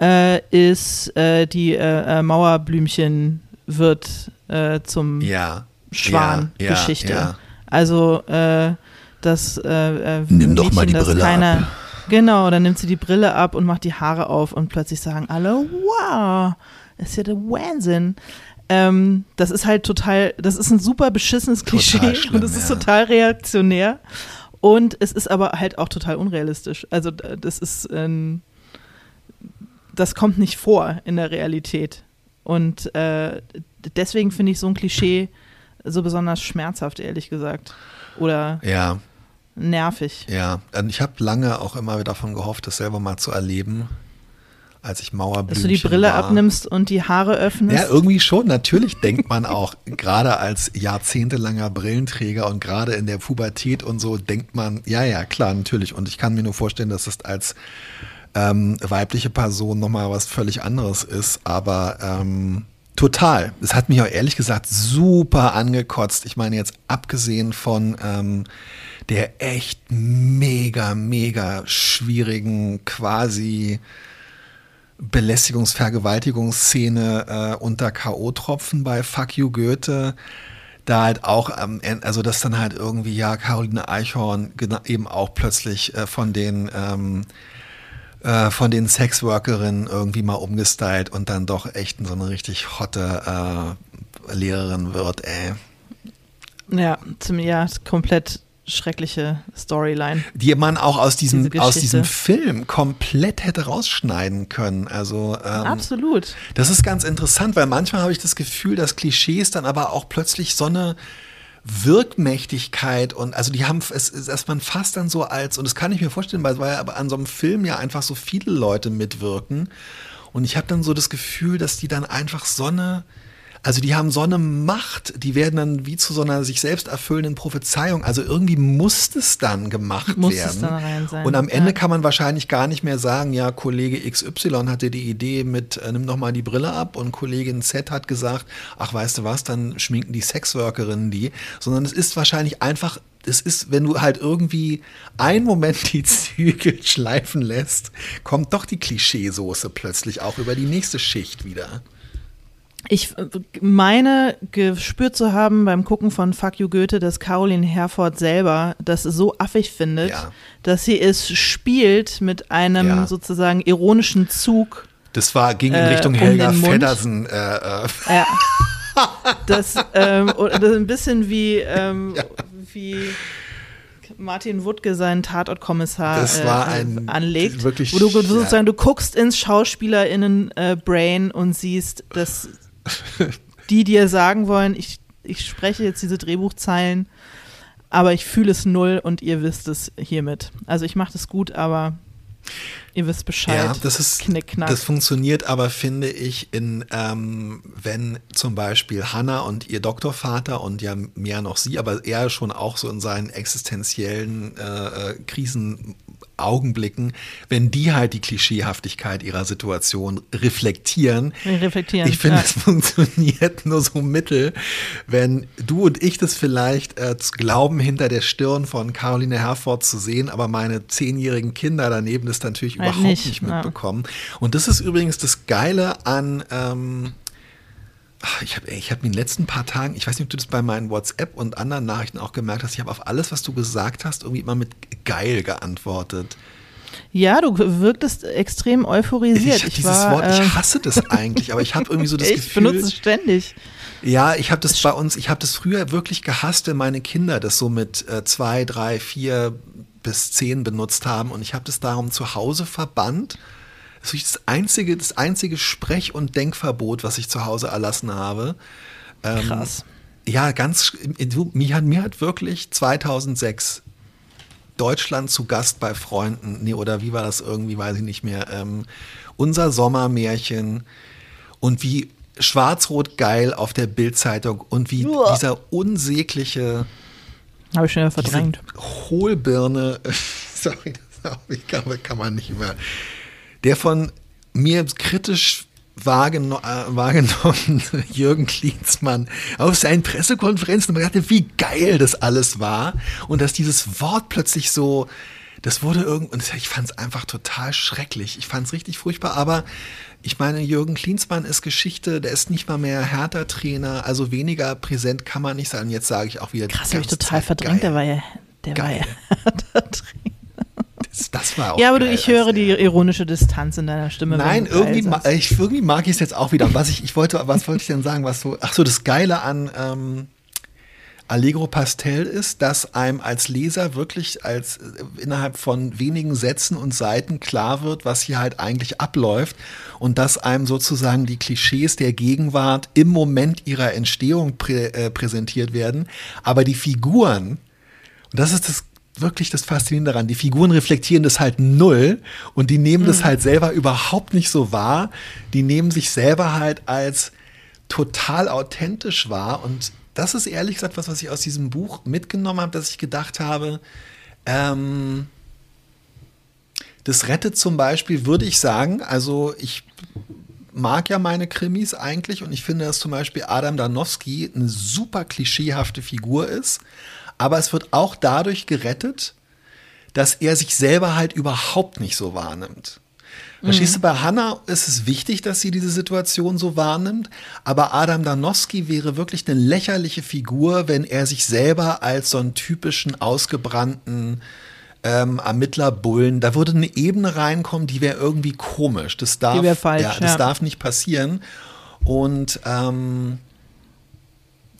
äh, ist äh, die äh, äh Mauerblümchen wird äh, zum ja, Schwan-Geschichte. Ja, ja, also äh, das Nimm Mädchen, doch mal die Brille keiner, ab. Genau, dann nimmt sie die Brille ab und macht die Haare auf und plötzlich sagen alle, wow, ist ja der Wahnsinn. Ähm, das ist halt total, das ist ein super beschissenes Klischee schlimm, und es ist total reaktionär. Und es ist aber halt auch total unrealistisch. Also das ist, ähm, das kommt nicht vor in der Realität. Und äh, deswegen finde ich so ein Klischee so besonders schmerzhaft, ehrlich gesagt. Oder ja. Nervig. Ja, ich habe lange auch immer davon gehofft, das selber mal zu erleben als ich Mauerblümchen Dass du die Brille war. abnimmst und die Haare öffnest? Ja, irgendwie schon. Natürlich denkt man auch, gerade als jahrzehntelanger Brillenträger und gerade in der Pubertät und so, denkt man, ja, ja, klar, natürlich. Und ich kann mir nur vorstellen, dass es als ähm, weibliche Person nochmal was völlig anderes ist. Aber ähm, total. Es hat mich auch ehrlich gesagt super angekotzt. Ich meine jetzt abgesehen von ähm, der echt mega, mega schwierigen quasi Belästigungs-Vergewaltigungsszene äh, unter K.O.-Tropfen bei Fuck You Goethe. Da halt auch am Ende, also dass dann halt irgendwie, ja, Caroline Eichhorn eben auch plötzlich äh, von den ähm, äh, von den Sexworkerinnen irgendwie mal umgestylt und dann doch echt so eine richtig hotte äh, Lehrerin wird, ey. Ja, zum, ja, komplett schreckliche Storyline. Die man auch aus diesem, aus diesem Film komplett hätte rausschneiden können. Also ähm, Absolut. Das ist ganz interessant, weil manchmal habe ich das Gefühl, dass Klischees dann aber auch plötzlich so eine Wirkmächtigkeit und also die haben es, dass man fast dann so als, und das kann ich mir vorstellen, weil, weil aber an so einem Film ja einfach so viele Leute mitwirken. Und ich habe dann so das Gefühl, dass die dann einfach so eine also die haben so eine Macht, die werden dann wie zu so einer sich selbst erfüllenden Prophezeiung. Also irgendwie muss es dann gemacht muss werden. Es dann rein sein. Und am Ende ja. kann man wahrscheinlich gar nicht mehr sagen, ja, Kollege XY hatte die Idee mit, äh, nimm doch mal die Brille ab und Kollegin Z hat gesagt, ach weißt du was, dann schminken die Sexworkerinnen die. Sondern es ist wahrscheinlich einfach es ist, wenn du halt irgendwie einen Moment die Zügel schleifen lässt, kommt doch die Klischeesoße plötzlich auch über die nächste Schicht wieder. Ich äh, meine gespürt zu haben beim Gucken von Fuck You Goethe, dass Caroline Herford selber das so affig findet, ja. dass sie es spielt mit einem ja. sozusagen ironischen Zug. Das war ging in Richtung äh, um Helga Feddersen. Äh, äh. Ja. Das, ähm, das ein bisschen wie, ähm, ja. wie Martin Wuttke seinen Tatortkommissar das war äh, ein, anlegt. Wirklich, wo du sozusagen, du guckst ins SchauspielerInnen-Brain äh, und siehst, dass die dir sagen wollen, ich, ich spreche jetzt diese Drehbuchzeilen, aber ich fühle es null und ihr wisst es hiermit. Also ich mache das gut, aber ihr wisst Bescheid. Ja, das ist Knickknack. Das funktioniert aber, finde ich, in ähm, wenn zum Beispiel Hannah und ihr Doktorvater und ja mehr noch sie, aber er schon auch so in seinen existenziellen äh, äh Krisen Augenblicken, wenn die halt die Klischeehaftigkeit ihrer Situation reflektieren. Reflektieren. Ich finde, es funktioniert nur so mittel, wenn du und ich das vielleicht äh, glauben, hinter der Stirn von Caroline Herford zu sehen, aber meine zehnjährigen Kinder daneben das natürlich halt überhaupt nicht, nicht mitbekommen. Ja. Und das ist übrigens das Geile an ähm, ich habe ich hab in den letzten paar Tagen, ich weiß nicht, ob du das bei meinen WhatsApp und anderen Nachrichten auch gemerkt hast, ich habe auf alles, was du gesagt hast, irgendwie immer mit geil geantwortet. Ja, du wirktest extrem euphorisiert. Ich, ich dieses war, Wort, ich ähm, hasse das eigentlich, aber ich habe irgendwie so das ich Gefühl. Ich benutze es ständig. Ja, ich habe das bei uns, ich habe das früher wirklich gehasst, wenn meine Kinder das so mit äh, zwei, drei, vier bis zehn benutzt haben und ich habe das darum zu Hause verbannt das ist das einzige, das einzige Sprech- und Denkverbot, was ich zu Hause erlassen habe. Ähm, Krass. Ja, ganz, mir hat, mir hat wirklich 2006 Deutschland zu Gast bei Freunden, nee, oder wie war das irgendwie, weiß ich nicht mehr, ähm, unser Sommermärchen. Und wie schwarz-rot geil auf der Bildzeitung. Und wie Uah. dieser unsägliche habe ich schon wieder verdrängt. Hohlbirne, sorry, das kann, kann man nicht mehr. Der von mir kritisch wahrgeno äh, wahrgenommen Jürgen Klinsmann auf seinen Pressekonferenzen und dachte, wie geil das alles war und dass dieses Wort plötzlich so das wurde irgend und ich fand es einfach total schrecklich. Ich fand es richtig furchtbar, aber ich meine, Jürgen Klinsmann ist Geschichte, der ist nicht mal mehr Hertha-Trainer, also weniger präsent kann man nicht sein. Jetzt sage ich auch wieder. Krass, habe ich total Zeit verdrängt, geil. der war ja, der geil. war ja Hertha-Trainer. Das, das war auch Ja, aber du, ich höre die ironische Distanz in deiner Stimme. Nein, irgendwie, ma ich, irgendwie mag ich es jetzt auch wieder. Was ich, ich wollte, was wollte ich denn sagen? Was so, ach so, das Geile an ähm, Allegro Pastel ist, dass einem als Leser wirklich als äh, innerhalb von wenigen Sätzen und Seiten klar wird, was hier halt eigentlich abläuft und dass einem sozusagen die Klischees der Gegenwart im Moment ihrer Entstehung prä äh, präsentiert werden, aber die Figuren und das ist das wirklich das Faszinierende daran. Die Figuren reflektieren das halt null und die nehmen mhm. das halt selber überhaupt nicht so wahr. Die nehmen sich selber halt als total authentisch wahr. Und das ist ehrlich gesagt was, was ich aus diesem Buch mitgenommen habe, dass ich gedacht habe, ähm, das rettet zum Beispiel, würde ich sagen, also ich mag ja meine Krimis eigentlich und ich finde, dass zum Beispiel Adam Danowski eine super klischeehafte Figur ist, aber es wird auch dadurch gerettet, dass er sich selber halt überhaupt nicht so wahrnimmt. Verstehst mhm. du, bei Hannah ist es wichtig, dass sie diese Situation so wahrnimmt, aber Adam Danowski wäre wirklich eine lächerliche Figur, wenn er sich selber als so einen typischen ausgebrannten ähm, Ermittlerbullen, da würde eine Ebene reinkommen, die wäre irgendwie komisch. Das darf, falsch, ja, das ja. darf nicht passieren. Und ähm,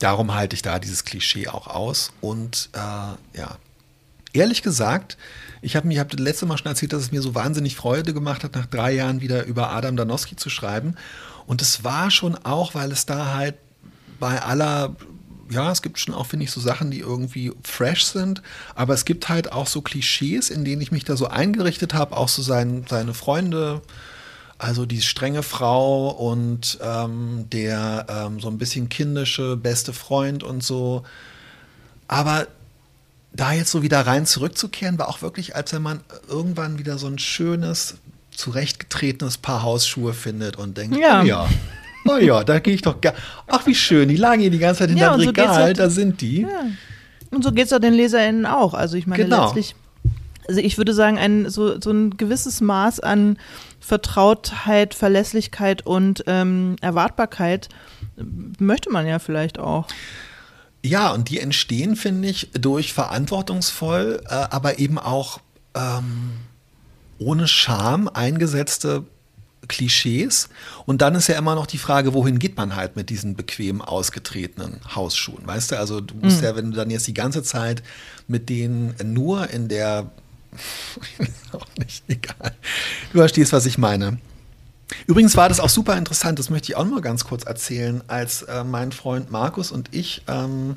darum halte ich da dieses Klischee auch aus. Und äh, ja, ehrlich gesagt, ich habe mir, habe das letzte Mal schon erzählt, dass es mir so wahnsinnig Freude gemacht hat, nach drei Jahren wieder über Adam Danowski zu schreiben. Und es war schon auch, weil es da halt bei aller, ja, es gibt schon auch, finde ich, so Sachen, die irgendwie fresh sind, aber es gibt halt auch so Klischees, in denen ich mich da so eingerichtet habe, auch so sein, seine Freunde, also die strenge Frau und ähm, der ähm, so ein bisschen kindische beste Freund und so. Aber da jetzt so wieder rein zurückzukehren, war auch wirklich, als wenn man irgendwann wieder so ein schönes, zurechtgetretenes Paar Hausschuhe findet und denkt, ja. oh ja, oh ja, da gehe ich doch gar. Ach, wie schön, die lagen hier die ganze Zeit in ja, Regal, so halt, da sind die. Ja. Und so geht es auch den LeserInnen auch. Also ich meine, genau. letztlich, also ich würde sagen, ein, so, so ein gewisses Maß an Vertrautheit, Verlässlichkeit und ähm, Erwartbarkeit möchte man ja vielleicht auch. Ja, und die entstehen, finde ich, durch verantwortungsvoll, äh, aber eben auch ähm, ohne Scham eingesetzte Klischees. Und dann ist ja immer noch die Frage, wohin geht man halt mit diesen bequem ausgetretenen Hausschuhen? Weißt du, also du musst mhm. ja, wenn du dann jetzt die ganze Zeit mit denen nur in der auch nicht, egal. Du verstehst, was ich meine. Übrigens war das auch super interessant, das möchte ich auch mal ganz kurz erzählen, als äh, mein Freund Markus und ich ähm,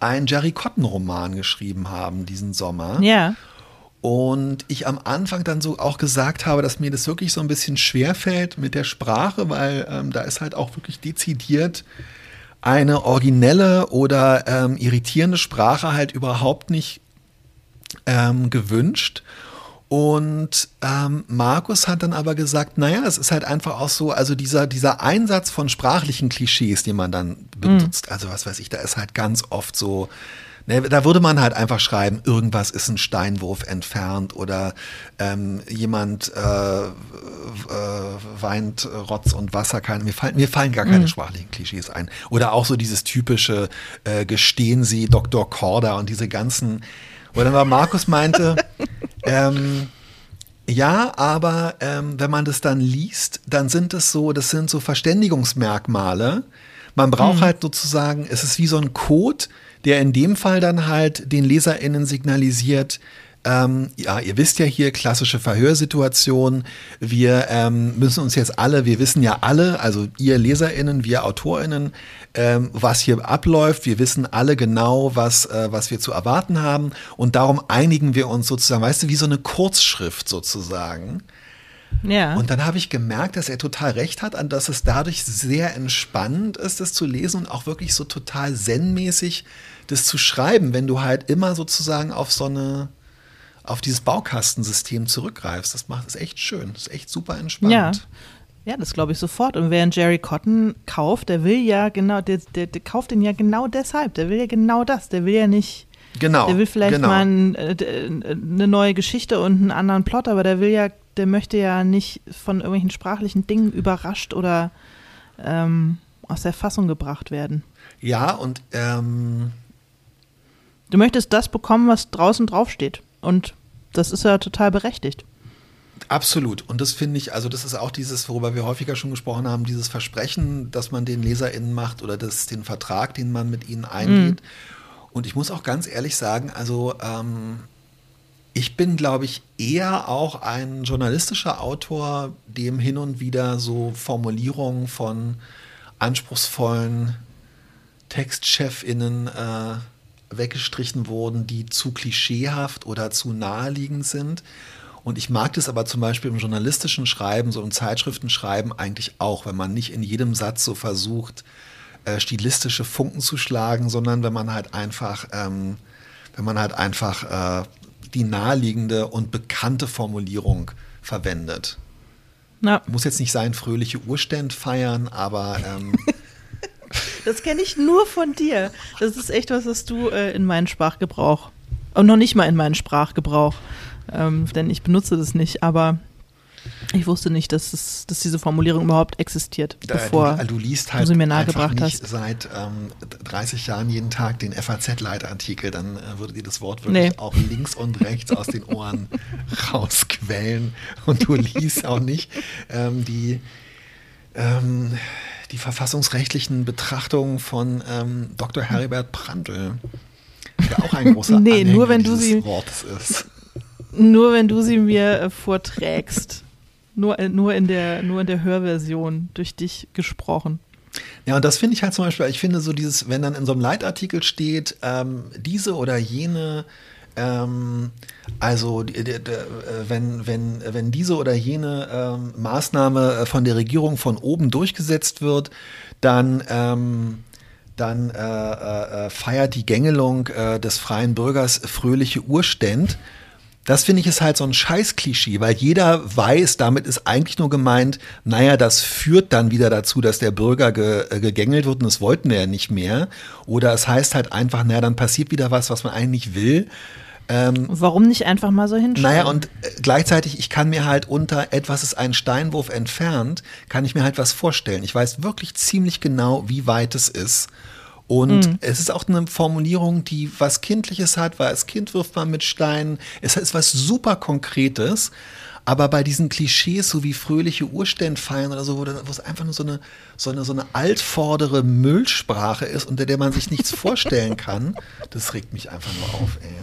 einen Jerry Cotton-Roman geschrieben haben diesen Sommer. Ja. Und ich am Anfang dann so auch gesagt habe, dass mir das wirklich so ein bisschen schwer fällt mit der Sprache, weil ähm, da ist halt auch wirklich dezidiert eine originelle oder ähm, irritierende Sprache halt überhaupt nicht ähm, gewünscht. Und ähm, Markus hat dann aber gesagt, naja, es ist halt einfach auch so, also dieser, dieser Einsatz von sprachlichen Klischees, die man dann benutzt, mhm. also was weiß ich, da ist halt ganz oft so, ne, da würde man halt einfach schreiben, irgendwas ist ein Steinwurf entfernt oder ähm, jemand äh, äh, weint Rotz und Wasser. Keine, mir, fallen, mir fallen gar keine mhm. sprachlichen Klischees ein. Oder auch so dieses typische, äh, gestehen Sie Dr. Korda und diese ganzen wo dann war Markus meinte, ähm, ja, aber ähm, wenn man das dann liest, dann sind es so, das sind so Verständigungsmerkmale. Man braucht mhm. halt sozusagen, es ist wie so ein Code, der in dem Fall dann halt den LeserInnen signalisiert, ähm, ja, ihr wisst ja hier klassische Verhörsituation. Wir ähm, müssen uns jetzt alle, wir wissen ja alle, also ihr LeserInnen, wir AutorInnen, ähm, was hier abläuft. Wir wissen alle genau, was, äh, was wir zu erwarten haben. Und darum einigen wir uns sozusagen, weißt du, wie so eine Kurzschrift sozusagen. Ja. Und dann habe ich gemerkt, dass er total recht hat, dass es dadurch sehr entspannend ist, das zu lesen und auch wirklich so total zen-mäßig das zu schreiben, wenn du halt immer sozusagen auf so eine auf dieses Baukastensystem zurückgreifst. Das macht es echt schön. Das ist echt super entspannt. Ja. Ja, das glaube ich sofort. Und wer einen Jerry Cotton kauft, der will ja genau, der, der, der, kauft ihn ja genau deshalb. Der will ja genau das. Der will ja nicht. Genau. Der will vielleicht genau. mal ein, äh, eine neue Geschichte und einen anderen Plot, aber der will ja, der möchte ja nicht von irgendwelchen sprachlichen Dingen überrascht oder ähm, aus der Fassung gebracht werden. Ja, und ähm, du möchtest das bekommen, was draußen draufsteht. Und das ist ja total berechtigt. Absolut. Und das finde ich, also das ist auch dieses, worüber wir häufiger schon gesprochen haben, dieses Versprechen, das man den LeserInnen macht oder das, den Vertrag, den man mit ihnen eingeht. Mhm. Und ich muss auch ganz ehrlich sagen, also ähm, ich bin, glaube ich, eher auch ein journalistischer Autor, dem hin und wieder so Formulierungen von anspruchsvollen TextchefInnen äh, weggestrichen wurden, die zu klischeehaft oder zu naheliegend sind. Und ich mag das aber zum Beispiel im journalistischen Schreiben, so im Zeitschriftenschreiben eigentlich auch, wenn man nicht in jedem Satz so versucht, äh, stilistische Funken zu schlagen, sondern wenn man halt einfach, ähm, wenn man halt einfach äh, die naheliegende und bekannte Formulierung verwendet. Na. Muss jetzt nicht sein, fröhliche Urständ feiern, aber ähm, Das kenne ich nur von dir. Das ist echt was, was du äh, in meinen Sprachgebrauch. Und noch nicht mal in meinen Sprachgebrauch. Ähm, denn ich benutze das nicht, aber ich wusste nicht, dass, es, dass diese Formulierung überhaupt existiert, da, bevor du, du, liest halt du sie mir nahegebracht hast. Seit ähm, 30 Jahren jeden Tag den FAZ-Leitartikel, dann äh, würde dir das Wort wirklich nee. auch links und rechts aus den Ohren rausquellen. Und du liest auch nicht ähm, die ähm, die verfassungsrechtlichen Betrachtungen von ähm, Dr. Heribert Prantl, der auch ein großer nee, Anhänger nur wenn du sie, Wortes ist. Nur wenn du sie mir äh, vorträgst. Nur, äh, nur, in der, nur in der Hörversion durch dich gesprochen. Ja, und das finde ich halt zum Beispiel, ich finde so dieses, wenn dann in so einem Leitartikel steht, ähm, diese oder jene ähm, also wenn, wenn, wenn diese oder jene ähm, Maßnahme äh, von der Regierung von oben durchgesetzt wird, dann, ähm, dann äh, äh, äh, feiert die Gängelung äh, des freien Bürgers fröhliche Urständ. Das finde ich ist halt so ein Scheiß-Klischee, weil jeder weiß, damit ist eigentlich nur gemeint, naja, das führt dann wieder dazu, dass der Bürger ge, äh, gegängelt wird und das wollten wir ja nicht mehr. Oder es heißt halt einfach, naja, dann passiert wieder was, was man eigentlich will. Ähm, Warum nicht einfach mal so hinschauen? Naja, und äh, gleichzeitig, ich kann mir halt unter etwas ist ein Steinwurf entfernt, kann ich mir halt was vorstellen. Ich weiß wirklich ziemlich genau, wie weit es ist. Und mhm. es ist auch eine Formulierung, die was Kindliches hat, weil als Kind wirft man mit Steinen. Es ist was super Konkretes. Aber bei diesen Klischees, so wie fröhliche Urständfeiern oder so, wo, wo es einfach nur so eine, so, eine, so eine altvordere Müllsprache ist, unter der man sich nichts vorstellen kann, das regt mich einfach nur auf, ey.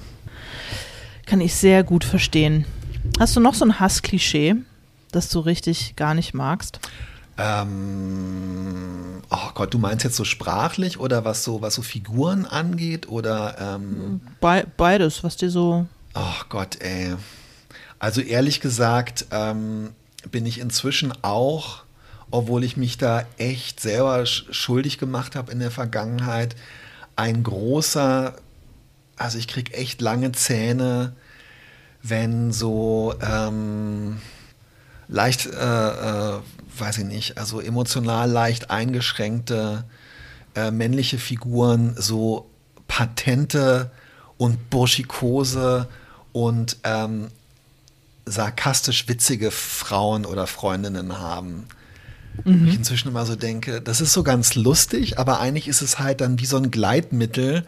Kann ich sehr gut verstehen. Hast du noch so ein Hassklischee, das du richtig gar nicht magst? Ähm, oh Gott, du meinst jetzt so sprachlich oder was so, was so Figuren angeht oder ähm, Be beides, was dir so. Oh Gott, ey. Also ehrlich gesagt ähm, bin ich inzwischen auch, obwohl ich mich da echt selber schuldig gemacht habe in der Vergangenheit, ein großer also ich kriege echt lange Zähne, wenn so ähm, leicht, äh, äh, weiß ich nicht, also emotional leicht eingeschränkte äh, männliche Figuren so patente und burschikose und ähm, sarkastisch witzige Frauen oder Freundinnen haben. Mhm. Ich inzwischen immer so denke, das ist so ganz lustig, aber eigentlich ist es halt dann wie so ein Gleitmittel,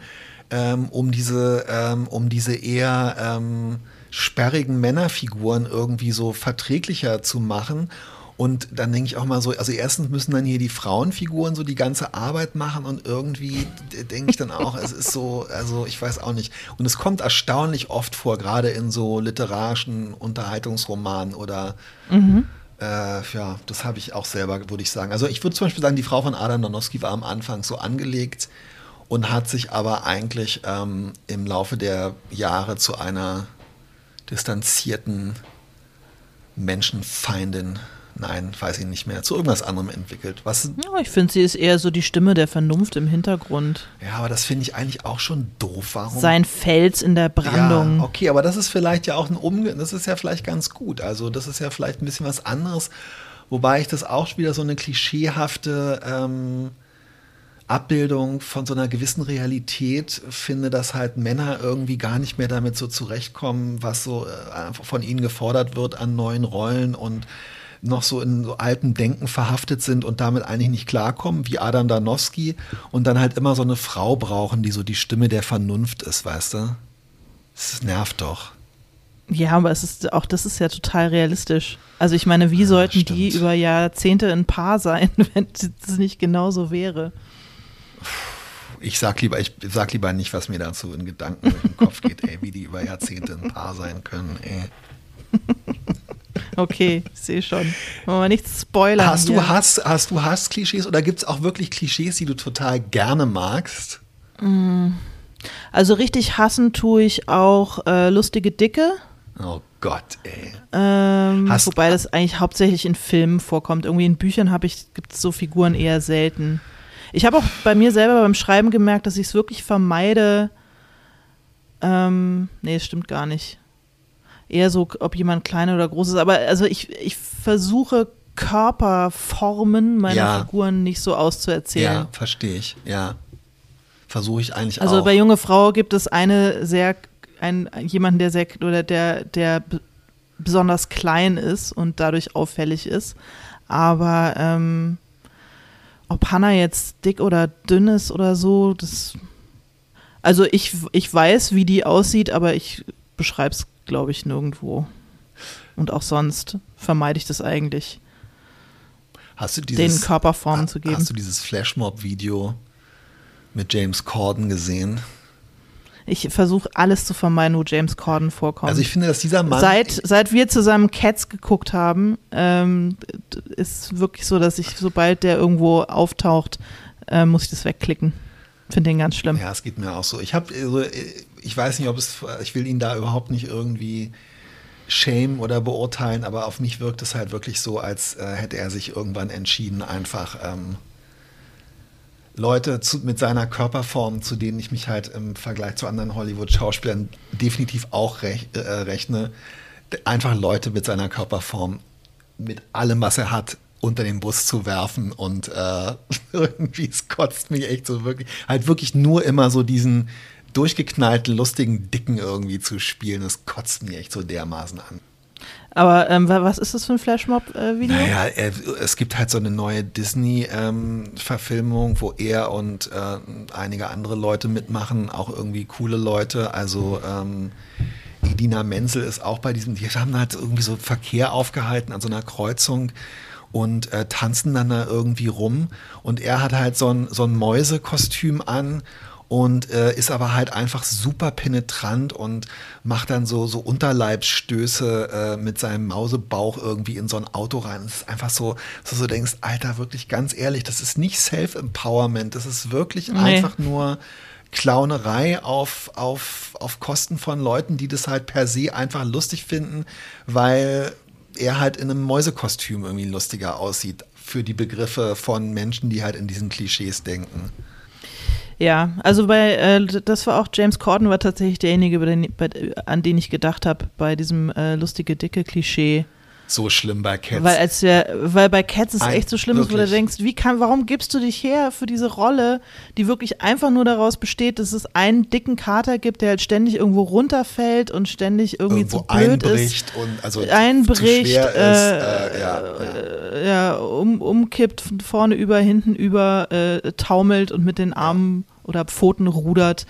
ähm, um diese, ähm, um diese eher ähm, sperrigen Männerfiguren irgendwie so verträglicher zu machen. Und dann denke ich auch mal so, also erstens müssen dann hier die Frauenfiguren so die ganze Arbeit machen und irgendwie denke ich dann auch, es ist so, also ich weiß auch nicht. Und es kommt erstaunlich oft vor, gerade in so literarischen Unterhaltungsromanen oder mhm. äh, ja, das habe ich auch selber, würde ich sagen. Also ich würde zum Beispiel sagen, die Frau von Adam Donowski war am Anfang so angelegt und hat sich aber eigentlich ähm, im Laufe der Jahre zu einer distanzierten Menschenfeindin nein, weiß ich nicht mehr, zu irgendwas anderem entwickelt. Was, ja, ich finde, sie ist eher so die Stimme der Vernunft im Hintergrund. Ja, aber das finde ich eigentlich auch schon doof. Warum? Sein Fels in der Brandung. Ja, okay, aber das ist vielleicht ja auch ein Umgang, das ist ja vielleicht ganz gut. Also das ist ja vielleicht ein bisschen was anderes, wobei ich das auch wieder so eine klischeehafte ähm, Abbildung von so einer gewissen Realität finde, dass halt Männer irgendwie gar nicht mehr damit so zurechtkommen, was so äh, von ihnen gefordert wird an neuen Rollen und noch so in so alten Denken verhaftet sind und damit eigentlich nicht klarkommen, wie Adam Danowski und dann halt immer so eine Frau brauchen, die so die Stimme der Vernunft ist, weißt du? Das nervt doch. Ja, aber es ist auch das ist ja total realistisch. Also ich meine, wie ja, sollten stimmt. die über Jahrzehnte ein Paar sein, wenn es nicht genauso wäre? Ich sag lieber, ich sag lieber nicht, was mir dazu in Gedanken durch den Kopf geht, ey, wie die über Jahrzehnte ein Paar sein können, ey. Okay, ich sehe schon. Wollen wir nichts spoilern. Hast hier. du Hass, hast du Hass-Klischees oder gibt es auch wirklich Klischees, die du total gerne magst? Mm. Also richtig hassen tue ich auch äh, lustige Dicke. Oh Gott, ey. Ähm, wobei das eigentlich hauptsächlich in Filmen vorkommt. Irgendwie in Büchern habe ich, gibt es so Figuren eher selten. Ich habe auch bei mir selber beim Schreiben gemerkt, dass ich es wirklich vermeide. Ähm, nee, es stimmt gar nicht. Eher so, ob jemand klein oder groß ist. Aber also ich, ich versuche Körperformen meiner ja. Figuren nicht so auszuerzählen. Ja, verstehe ich. Ja. Versuche ich eigentlich also auch. Also bei junge Frau gibt es eine sehr, ein, jemanden, der sehr, oder der, der besonders klein ist und dadurch auffällig ist. Aber ähm, ob Hannah jetzt dick oder dünn ist oder so, das. Also ich, ich weiß, wie die aussieht, aber ich beschreibe es, glaube ich, nirgendwo. Und auch sonst vermeide ich das eigentlich. Hast du dieses, den Körperformen zu geben. Hast du dieses Flashmob-Video mit James Corden gesehen? Ich versuche alles zu vermeiden, wo James Corden vorkommt. Also ich finde, dass dieser Mann. Seit, seit wir zusammen Cats geguckt haben, ähm, ist wirklich so, dass ich, sobald der irgendwo auftaucht, äh, muss ich das wegklicken. Finde den ganz schlimm. Ja, es geht mir auch so. Ich habe, also, ich weiß nicht, ob es, ich will ihn da überhaupt nicht irgendwie shame oder beurteilen, aber auf mich wirkt es halt wirklich so, als äh, hätte er sich irgendwann entschieden, einfach ähm, Leute zu, mit seiner Körperform, zu denen ich mich halt im Vergleich zu anderen Hollywood-Schauspielern definitiv auch rech, äh, rechne, einfach Leute mit seiner Körperform, mit allem, was er hat, unter den Bus zu werfen und äh, irgendwie, es kotzt mich echt so wirklich, halt wirklich nur immer so diesen durchgeknallten, lustigen Dicken irgendwie zu spielen, das kotzt mich echt so dermaßen an. Aber ähm, was ist das für ein Flashmob-Video? Äh, naja, es gibt halt so eine neue Disney-Verfilmung, ähm, wo er und äh, einige andere Leute mitmachen, auch irgendwie coole Leute. Also ähm, Edina Menzel ist auch bei diesem, die haben halt irgendwie so Verkehr aufgehalten an so einer Kreuzung und äh, tanzen dann da irgendwie rum. Und er hat halt so ein, so ein Mäusekostüm an und äh, ist aber halt einfach super penetrant und macht dann so, so Unterleibsstöße äh, mit seinem Mausebauch irgendwie in so ein Auto rein. Es ist einfach so, dass du so denkst, Alter, wirklich ganz ehrlich, das ist nicht Self-Empowerment, das ist wirklich nee. einfach nur Clownerei auf, auf, auf Kosten von Leuten, die das halt per se einfach lustig finden, weil er halt in einem Mäusekostüm irgendwie lustiger aussieht für die Begriffe von Menschen, die halt in diesen Klischees denken. Ja, also bei, äh, das war auch James Corden war tatsächlich derjenige, bei den, bei, an den ich gedacht habe, bei diesem äh, lustige, dicke Klischee so schlimm bei Cats. Weil, als wir, weil bei Cats es echt so schlimm ist, wo du denkst, wie kann, warum gibst du dich her für diese Rolle, die wirklich einfach nur daraus besteht, dass es einen dicken Kater gibt, der halt ständig irgendwo runterfällt und ständig irgendwie irgendwo zu blöd einbricht ist. Und also einbricht, ist, äh, äh, ja, ja. ja um, umkippt, vorne über, hinten über, äh, taumelt und mit den Armen oder Pfoten rudert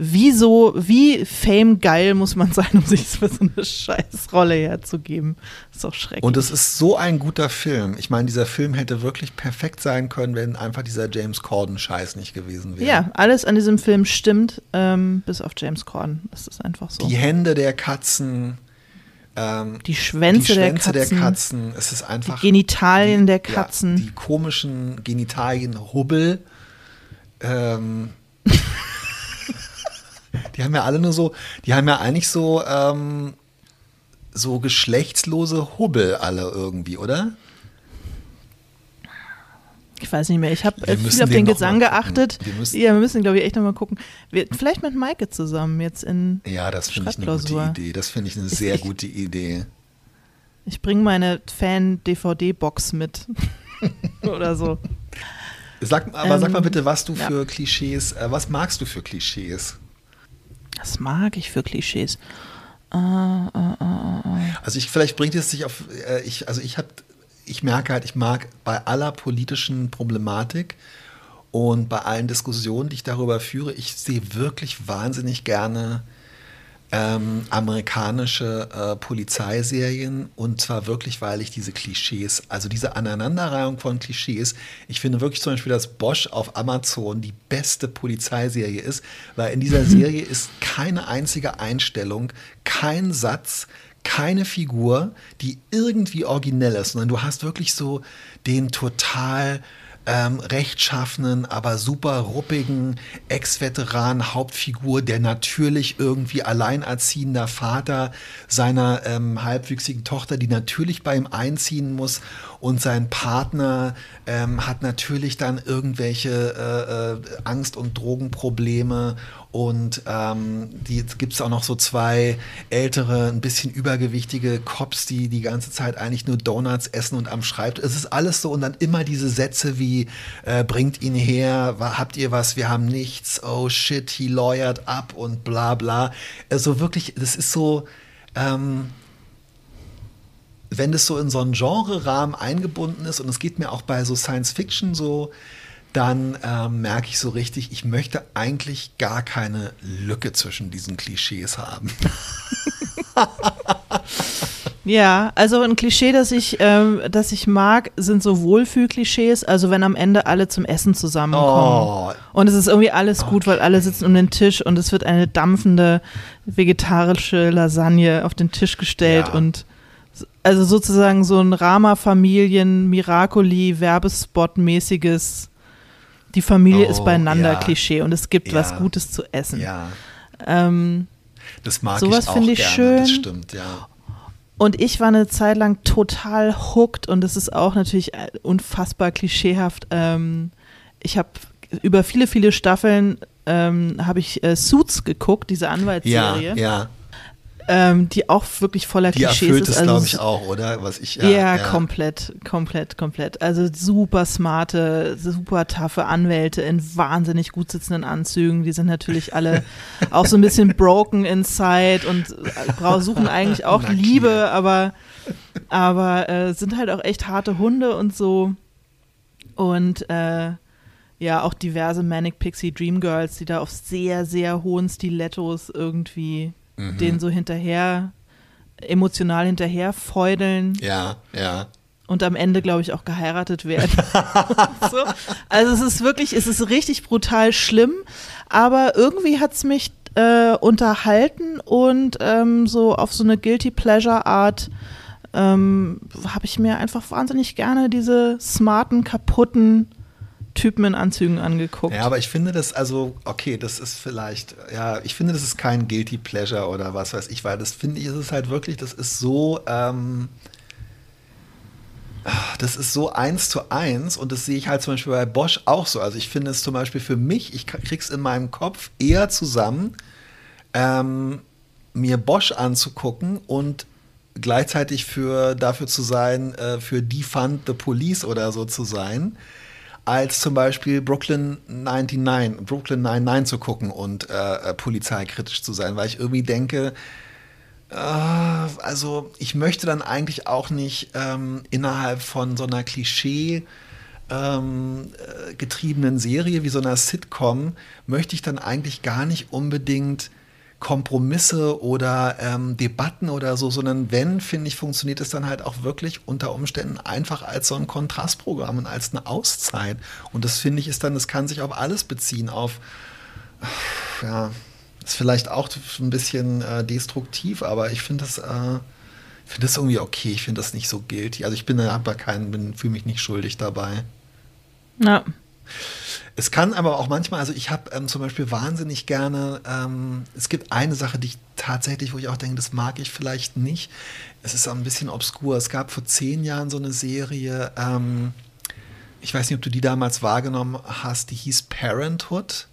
wieso, wie fame-geil muss man sein, um sich für so eine Scheißrolle herzugeben? Ist doch schrecklich. Und es ist so ein guter Film. Ich meine, dieser Film hätte wirklich perfekt sein können, wenn einfach dieser James Corden-Scheiß nicht gewesen wäre. Ja, alles an diesem Film stimmt, ähm, bis auf James Corden. Das ist einfach so. Die Hände der Katzen. Ähm, die Schwänze, die Schwänze der, Katzen, der, Katzen, es ist einfach. Die Genitalien die, der Katzen. Ja, die komischen Genitalien, Hubbel. Ähm, die haben ja alle nur so, die haben ja eigentlich so, ähm, so geschlechtslose Hubbel alle irgendwie, oder? Ich weiß nicht mehr. Ich habe viel auf den Gesang geachtet. Wir müssen, ja, wir müssen, glaube ich, echt nochmal gucken. Wir, vielleicht mit Maike zusammen jetzt in Ja, das finde ich eine gute Idee. Das finde ich eine sehr ich, gute Idee. Ich bringe meine Fan-DVD-Box mit. Oder so. Sag, aber ähm, sag mal bitte, was du ja. für Klischees, äh, was magst du für Klischees? Was mag ich für Klischees? Äh, äh, äh, äh. also ich, vielleicht bringt es sich auf, äh, ich, also ich habe, ich merke halt, ich mag bei aller politischen Problematik und bei allen Diskussionen, die ich darüber führe, ich sehe wirklich wahnsinnig gerne ähm, amerikanische äh, Polizeiserien. Und zwar wirklich, weil ich diese Klischees, also diese Aneinanderreihung von Klischees, ich finde wirklich zum Beispiel, dass Bosch auf Amazon die beste Polizeiserie ist, weil in dieser Serie ist keine einzige Einstellung, kein Satz, keine Figur, die irgendwie originell ist, sondern du hast wirklich so den total ähm, rechtschaffenen, aber super ruppigen Ex-Veteran Hauptfigur, der natürlich irgendwie alleinerziehender Vater seiner ähm, halbwüchsigen Tochter, die natürlich bei ihm einziehen muss. Und sein Partner ähm, hat natürlich dann irgendwelche äh, äh, Angst- und Drogenprobleme und ähm, die gibt es auch noch so zwei ältere, ein bisschen übergewichtige Cops, die die ganze Zeit eigentlich nur Donuts essen und am Schreibtisch. Es ist alles so und dann immer diese Sätze wie äh, bringt ihn her, habt ihr was, wir haben nichts, oh shit, he lawyered up und bla bla. Also wirklich, das ist so, ähm, wenn das so in so einen Genre-Rahmen eingebunden ist, und es geht mir auch bei so Science Fiction so, dann ähm, merke ich so richtig, ich möchte eigentlich gar keine Lücke zwischen diesen Klischees haben. ja, also ein Klischee, das ich, ähm, das ich mag, sind so Wohlfühlklischees. Also wenn am Ende alle zum Essen zusammenkommen. Oh. Und es ist irgendwie alles gut, weil alle sitzen um den Tisch und es wird eine dampfende vegetarische Lasagne auf den Tisch gestellt ja. und also sozusagen so ein Rama-Familien Miracoli-Werbespot-mäßiges die Familie oh, ist beieinander ja. Klischee und es gibt ja. was Gutes zu essen. Ja. Ähm, das mag sowas ich auch ich gerne, schön. das stimmt, ja. Und ich war eine Zeit lang total hooked und das ist auch natürlich äh, unfassbar klischeehaft. Ähm, ich habe über viele, viele Staffeln ähm, habe ich äh, Suits geguckt, diese Anwaltsserie. Ja, ja ähm, die auch wirklich voller die Klischees erfüllt ist. Also, glaube ich, auch, oder? Was ich, ja, ja, ja, komplett, komplett, komplett. Also super smarte, super taffe Anwälte in wahnsinnig gut sitzenden Anzügen. Die sind natürlich alle auch so ein bisschen broken inside und äh, suchen eigentlich auch Liebe, aber, aber äh, sind halt auch echt harte Hunde und so. Und äh, ja, auch diverse Manic Pixie Dream Girls, die da auf sehr, sehr hohen Stilettos irgendwie mhm. denen so hinterher, emotional hinterher feudeln. Ja, ja. Und am Ende, glaube ich, auch geheiratet werden. so. Also es ist wirklich, es ist richtig brutal schlimm, aber irgendwie hat es mich äh, unterhalten und ähm, so auf so eine Guilty Pleasure Art ähm, habe ich mir einfach wahnsinnig gerne diese smarten, kaputten Typen in Anzügen angeguckt. Ja, aber ich finde das, also, okay, das ist vielleicht, ja, ich finde, das ist kein Guilty Pleasure oder was weiß ich, weil das finde ich, ist es halt wirklich, das ist so, ähm, Das ist so eins zu eins und das sehe ich halt zum Beispiel bei Bosch auch so. Also ich finde es zum Beispiel für mich, ich krieg's in meinem Kopf eher zusammen, ähm, mir Bosch anzugucken und gleichzeitig für dafür zu sein, äh, für Defund the Police oder so zu sein, als zum Beispiel Brooklyn 99, Brooklyn 99 zu gucken und äh, äh, polizeikritisch zu sein, weil ich irgendwie denke, äh, also ich möchte dann eigentlich auch nicht ähm, innerhalb von so einer Klischee ähm, äh, getriebenen Serie wie so einer Sitcom, möchte ich dann eigentlich gar nicht unbedingt Kompromisse oder ähm, Debatten oder so, sondern wenn, finde ich, funktioniert es dann halt auch wirklich unter Umständen einfach als so ein Kontrastprogramm und als eine Auszeit. Und das finde ich ist dann, das kann sich auf alles beziehen, auf, ja, ist vielleicht auch ein bisschen äh, destruktiv, aber ich finde das, äh, finde das irgendwie okay. Ich finde das nicht so guilty. Also ich bin da keinen, fühle mich nicht schuldig dabei. Ja. Es kann aber auch manchmal, also ich habe ähm, zum Beispiel wahnsinnig gerne, ähm, es gibt eine Sache, die ich tatsächlich, wo ich auch denke, das mag ich vielleicht nicht. Es ist auch ein bisschen obskur. Es gab vor zehn Jahren so eine Serie, ähm, ich weiß nicht, ob du die damals wahrgenommen hast, die hieß Parenthood.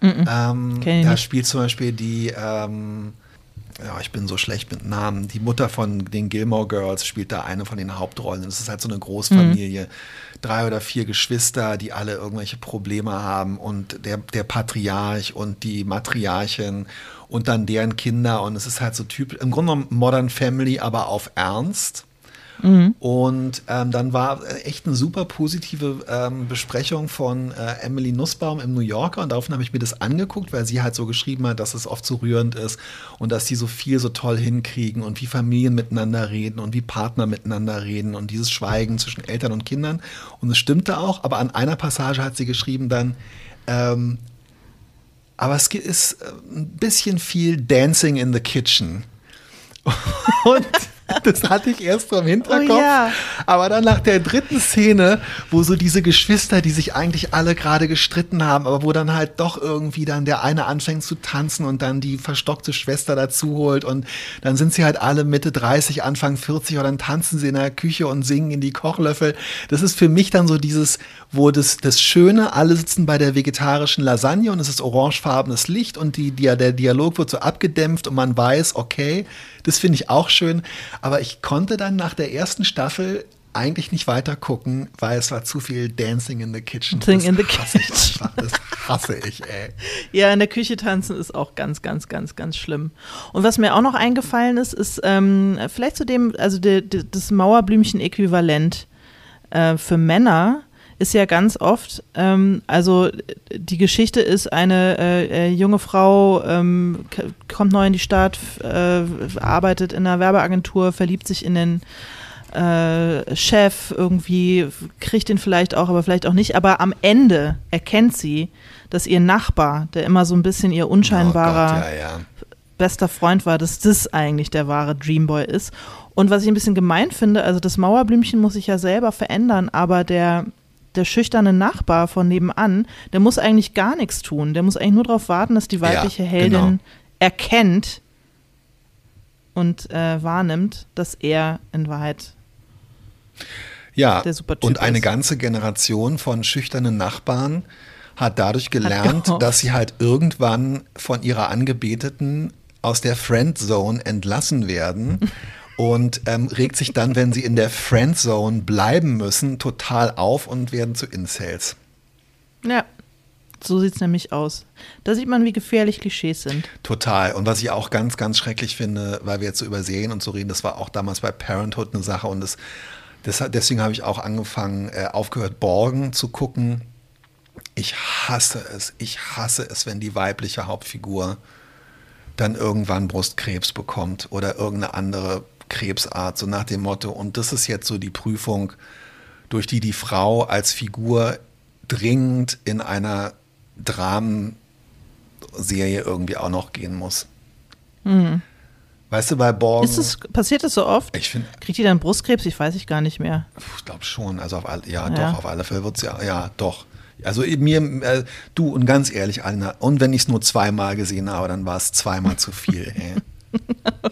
Mm -mm. Da spielt zum Beispiel die, ähm, ja, ich bin so schlecht mit Namen. Die Mutter von den Gilmore Girls spielt da eine von den Hauptrollen. Das ist halt so eine Großfamilie. Mhm. Drei oder vier Geschwister, die alle irgendwelche Probleme haben und der, der Patriarch und die Matriarchin und dann deren Kinder. Und es ist halt so typisch, im Grunde Modern Family, aber auf Ernst. Mhm. Und ähm, dann war echt eine super positive ähm, Besprechung von äh, Emily Nussbaum im New Yorker und daraufhin habe ich mir das angeguckt, weil sie halt so geschrieben hat, dass es oft so rührend ist und dass sie so viel so toll hinkriegen und wie Familien miteinander reden und wie Partner miteinander reden und dieses Schweigen zwischen Eltern und Kindern. Und es stimmte auch, aber an einer Passage hat sie geschrieben dann, ähm, aber es ist äh, ein bisschen viel Dancing in the Kitchen. und das hatte ich erst so im Hinterkopf. Oh, ja. Aber dann nach der dritten Szene, wo so diese Geschwister, die sich eigentlich alle gerade gestritten haben, aber wo dann halt doch irgendwie dann der eine anfängt zu tanzen und dann die verstockte Schwester dazu holt und dann sind sie halt alle Mitte 30, Anfang 40 und dann tanzen sie in der Küche und singen in die Kochlöffel. Das ist für mich dann so dieses, wo das, das Schöne, alle sitzen bei der vegetarischen Lasagne und es ist orangefarbenes Licht und die, die, der Dialog wird so abgedämpft und man weiß, okay, das finde ich auch schön. Aber ich konnte dann nach der ersten Staffel eigentlich nicht weiter gucken, weil es war zu viel Dancing in the Kitchen. Dancing in the Kitchen. das hasse ich, ey. Ja, in der Küche tanzen ist auch ganz, ganz, ganz, ganz schlimm. Und was mir auch noch eingefallen ist, ist ähm, vielleicht zu dem, also de, de, das Mauerblümchen-Äquivalent äh, für Männer ist ja ganz oft, ähm, also die Geschichte ist, eine äh, äh, junge Frau ähm, kommt neu in die Stadt, äh, arbeitet in einer Werbeagentur, verliebt sich in den äh, Chef, irgendwie kriegt ihn vielleicht auch, aber vielleicht auch nicht. Aber am Ende erkennt sie, dass ihr Nachbar, der immer so ein bisschen ihr unscheinbarer oh Gott, ja, ja. bester Freund war, dass das eigentlich der wahre Dreamboy ist. Und was ich ein bisschen gemein finde, also das Mauerblümchen muss sich ja selber verändern, aber der der schüchterne Nachbar von nebenan, der muss eigentlich gar nichts tun. Der muss eigentlich nur darauf warten, dass die weibliche ja, Heldin genau. erkennt und äh, wahrnimmt, dass er in Wahrheit ja, der Supertyp und eine ist. ganze Generation von schüchternen Nachbarn hat dadurch gelernt, hat dass sie halt irgendwann von ihrer Angebeteten aus der Friendzone entlassen werden und ähm, regt sich dann, wenn sie in der Friendzone bleiben müssen, total auf und werden zu Incels. Ja, so sieht es nämlich aus. Da sieht man, wie gefährlich Klischees sind. Total. Und was ich auch ganz, ganz schrecklich finde, weil wir jetzt so übersehen und so reden, das war auch damals bei Parenthood eine Sache und das, das deswegen habe ich auch angefangen, äh, aufgehört, Borgen zu gucken. Ich hasse es. Ich hasse es, wenn die weibliche Hauptfigur dann irgendwann Brustkrebs bekommt oder irgendeine andere Krebsart, so nach dem Motto. Und das ist jetzt so die Prüfung, durch die die Frau als Figur dringend in einer Dramenserie irgendwie auch noch gehen muss. Mhm. Weißt du, bei Borgen. Ist es, passiert das so oft? Ich find, Kriegt die dann Brustkrebs? Ich weiß ich gar nicht mehr. Ich glaube schon. Also auf all, ja, ja, doch, auf alle Fälle wird es ja, ja, doch. Also mir, äh, du und ganz ehrlich, Alina, und wenn ich es nur zweimal gesehen habe, dann war es zweimal zu viel. Ey.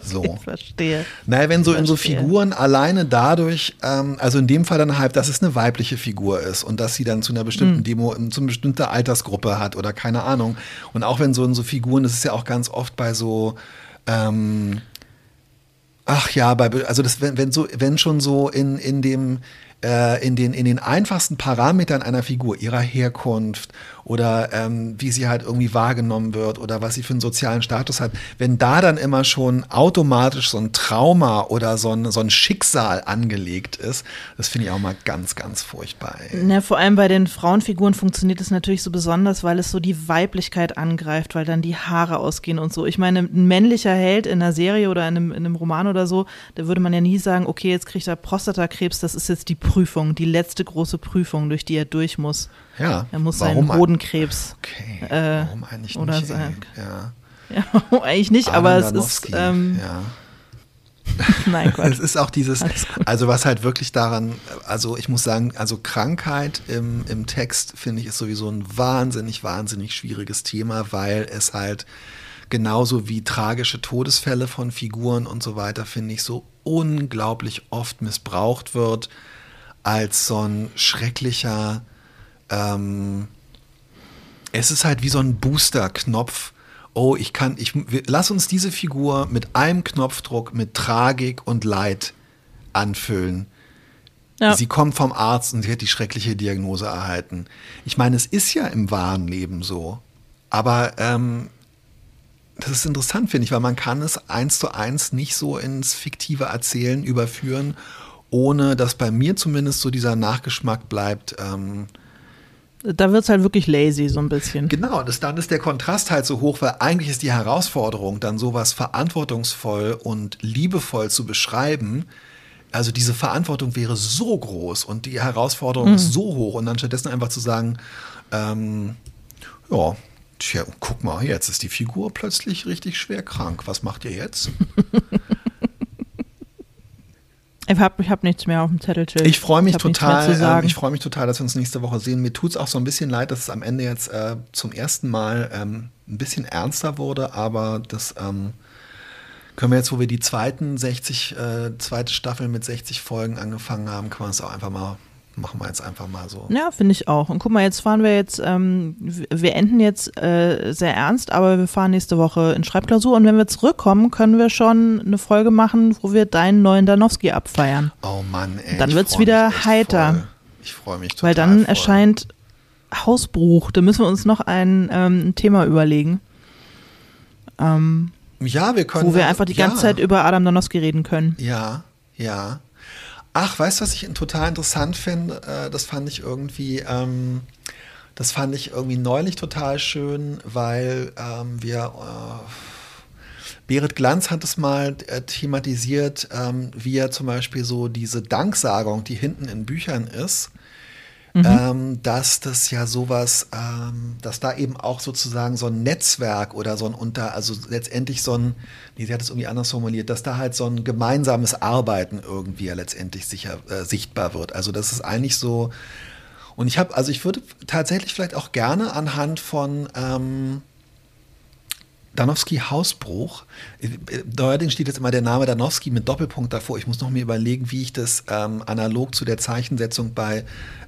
So. Ich verstehe. Naja, wenn so in so Figuren alleine dadurch, ähm, also in dem Fall dann halt, dass es eine weibliche Figur ist und dass sie dann zu einer bestimmten mhm. Demo, zu einer bestimmten Altersgruppe hat oder keine Ahnung. Und auch wenn so in so Figuren, das ist ja auch ganz oft bei so, ähm, ach ja, bei, also das, wenn, wenn so, wenn schon so in, in dem, äh, in, den, in den einfachsten Parametern einer Figur, ihrer Herkunft oder ähm, wie sie halt irgendwie wahrgenommen wird oder was sie für einen sozialen Status hat, wenn da dann immer schon automatisch so ein Trauma oder so ein, so ein Schicksal angelegt ist, das finde ich auch mal ganz, ganz furchtbar. Ja, vor allem bei den Frauenfiguren funktioniert es natürlich so besonders, weil es so die Weiblichkeit angreift, weil dann die Haare ausgehen und so. Ich meine, ein männlicher Held in einer Serie oder in einem, in einem Roman oder so, da würde man ja nie sagen, okay, jetzt kriegt er Prostatakrebs, das ist jetzt die Prüfung, die letzte große Prüfung, durch die er durch muss. Ja. Er muss seinen Hodenkrebs. Okay. Äh, warum eigentlich oder nicht? Sein, ja. ja, warum eigentlich nicht, aber es ist. Ähm, ja. Nein, Gott. es ist auch dieses, also was halt wirklich daran, also ich muss sagen, also Krankheit im, im Text finde ich ist sowieso ein wahnsinnig, wahnsinnig schwieriges Thema, weil es halt genauso wie tragische Todesfälle von Figuren und so weiter, finde ich, so unglaublich oft missbraucht wird als so ein schrecklicher ähm, es ist halt wie so ein Booster-Knopf. Oh, ich kann, ich, lass uns diese Figur mit einem Knopfdruck mit Tragik und Leid anfüllen. Ja. Sie kommt vom Arzt und sie hat die schreckliche Diagnose erhalten. Ich meine, es ist ja im wahren Leben so. Aber ähm, das ist interessant, finde ich, weil man kann es eins zu eins nicht so ins fiktive Erzählen überführen, ohne dass bei mir zumindest so dieser Nachgeschmack bleibt. Ähm, da wird es halt wirklich lazy, so ein bisschen. Genau, das, dann ist der Kontrast halt so hoch, weil eigentlich ist die Herausforderung, dann sowas verantwortungsvoll und liebevoll zu beschreiben. Also diese Verantwortung wäre so groß und die Herausforderung mhm. ist so hoch und dann stattdessen einfach zu sagen, ähm, ja, tja, guck mal, jetzt ist die Figur plötzlich richtig schwer krank. Was macht ihr jetzt? Ich habe ich hab nichts mehr auf dem Zettelchild. Ich freue mich ich total. Ähm, ich freue mich total, dass wir uns nächste Woche sehen. Mir tut es auch so ein bisschen leid, dass es am Ende jetzt äh, zum ersten Mal ähm, ein bisschen ernster wurde, aber das ähm, können wir jetzt, wo wir die zweiten 60, äh, zweite Staffel mit 60 Folgen angefangen haben, können wir es auch einfach mal machen wir jetzt einfach mal so. Ja, finde ich auch. Und guck mal, jetzt fahren wir jetzt, ähm, wir enden jetzt äh, sehr ernst, aber wir fahren nächste Woche in Schreibklausur und wenn wir zurückkommen, können wir schon eine Folge machen, wo wir deinen neuen Danowski abfeiern. Oh Mann, ey. Dann wird es wieder heiter. Voll. Ich freue mich total. Weil dann voll. erscheint Hausbruch. Da müssen wir uns noch ein, ähm, Thema überlegen. Ähm, ja, wir können. Wo wir einfach die ganze ja. Zeit über Adam Danowski reden können. Ja, ja. Ach, weißt du, was ich total interessant finde? Äh, das fand ich irgendwie, ähm, das fand ich irgendwie neulich total schön, weil ähm, wir, äh, Berit Glanz hat es mal äh, thematisiert, ähm, wie er zum Beispiel so diese Danksagung, die hinten in Büchern ist, Mhm. Ähm, dass das ja sowas, ähm, dass da eben auch sozusagen so ein Netzwerk oder so ein unter, also letztendlich so ein, nee, sie hat es irgendwie anders formuliert, dass da halt so ein gemeinsames Arbeiten irgendwie ja letztendlich sicher äh, sichtbar wird. Also das ist eigentlich so, und ich habe, also ich würde tatsächlich vielleicht auch gerne anhand von ähm, Danowski Hausbruch. Neuerdings steht jetzt immer der Name Danowski mit Doppelpunkt davor. Ich muss noch mir überlegen, wie ich das ähm, analog zu der Zeichensetzung bei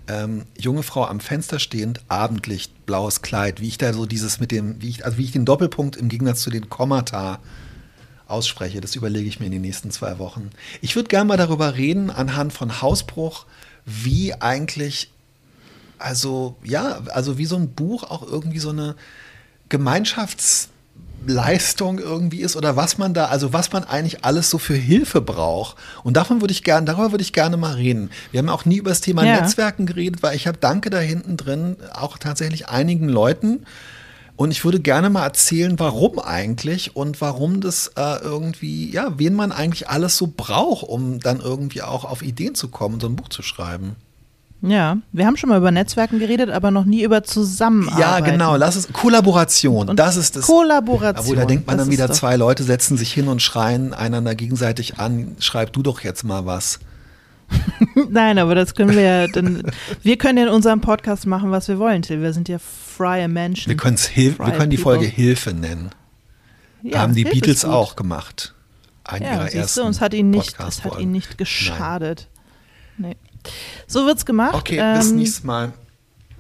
ähm, junge Frau am Fenster stehend, Abendlicht, blaues Kleid, wie ich da so dieses mit dem, wie ich, also wie ich den Doppelpunkt im Gegensatz zu den Kommata ausspreche, das überlege ich mir in den nächsten zwei Wochen. Ich würde gerne mal darüber reden, anhand von Hausbruch, wie eigentlich, also ja, also wie so ein Buch auch irgendwie so eine Gemeinschafts- Leistung irgendwie ist oder was man da, also was man eigentlich alles so für Hilfe braucht. Und davon würde ich gerne, darüber würde ich gerne mal reden. Wir haben auch nie über das Thema ja. Netzwerken geredet, weil ich habe Danke da hinten drin auch tatsächlich einigen Leuten. Und ich würde gerne mal erzählen, warum eigentlich und warum das äh, irgendwie, ja, wen man eigentlich alles so braucht, um dann irgendwie auch auf Ideen zu kommen, so ein Buch zu schreiben. Ja, wir haben schon mal über Netzwerken geredet, aber noch nie über Zusammenarbeit. Ja, genau, lass es Kollaboration, und das ist das. Kollaboration. Obwohl, da denkt man dann wieder, zwei Leute setzen sich hin und schreien einander gegenseitig an, schreib du doch jetzt mal was. Nein, aber das können wir ja dann. Wir können ja in unserem Podcast machen, was wir wollen, Till. Wir sind ja freie Menschen. Wir, wir können die Folge Hilfe nennen. Ja, haben die Hilfe Beatles auch gemacht. Ein ja, ihrer ersten du, es hat ihn nicht, es hat ihn nicht geschadet. Nein. Nee. So wird's gemacht. Okay, ähm, bis nächstes Mal.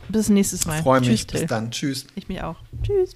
Bis nächstes Mal. Freue mich. Tschüss, bis dann. Tschüss. Ich mich auch. Tschüss.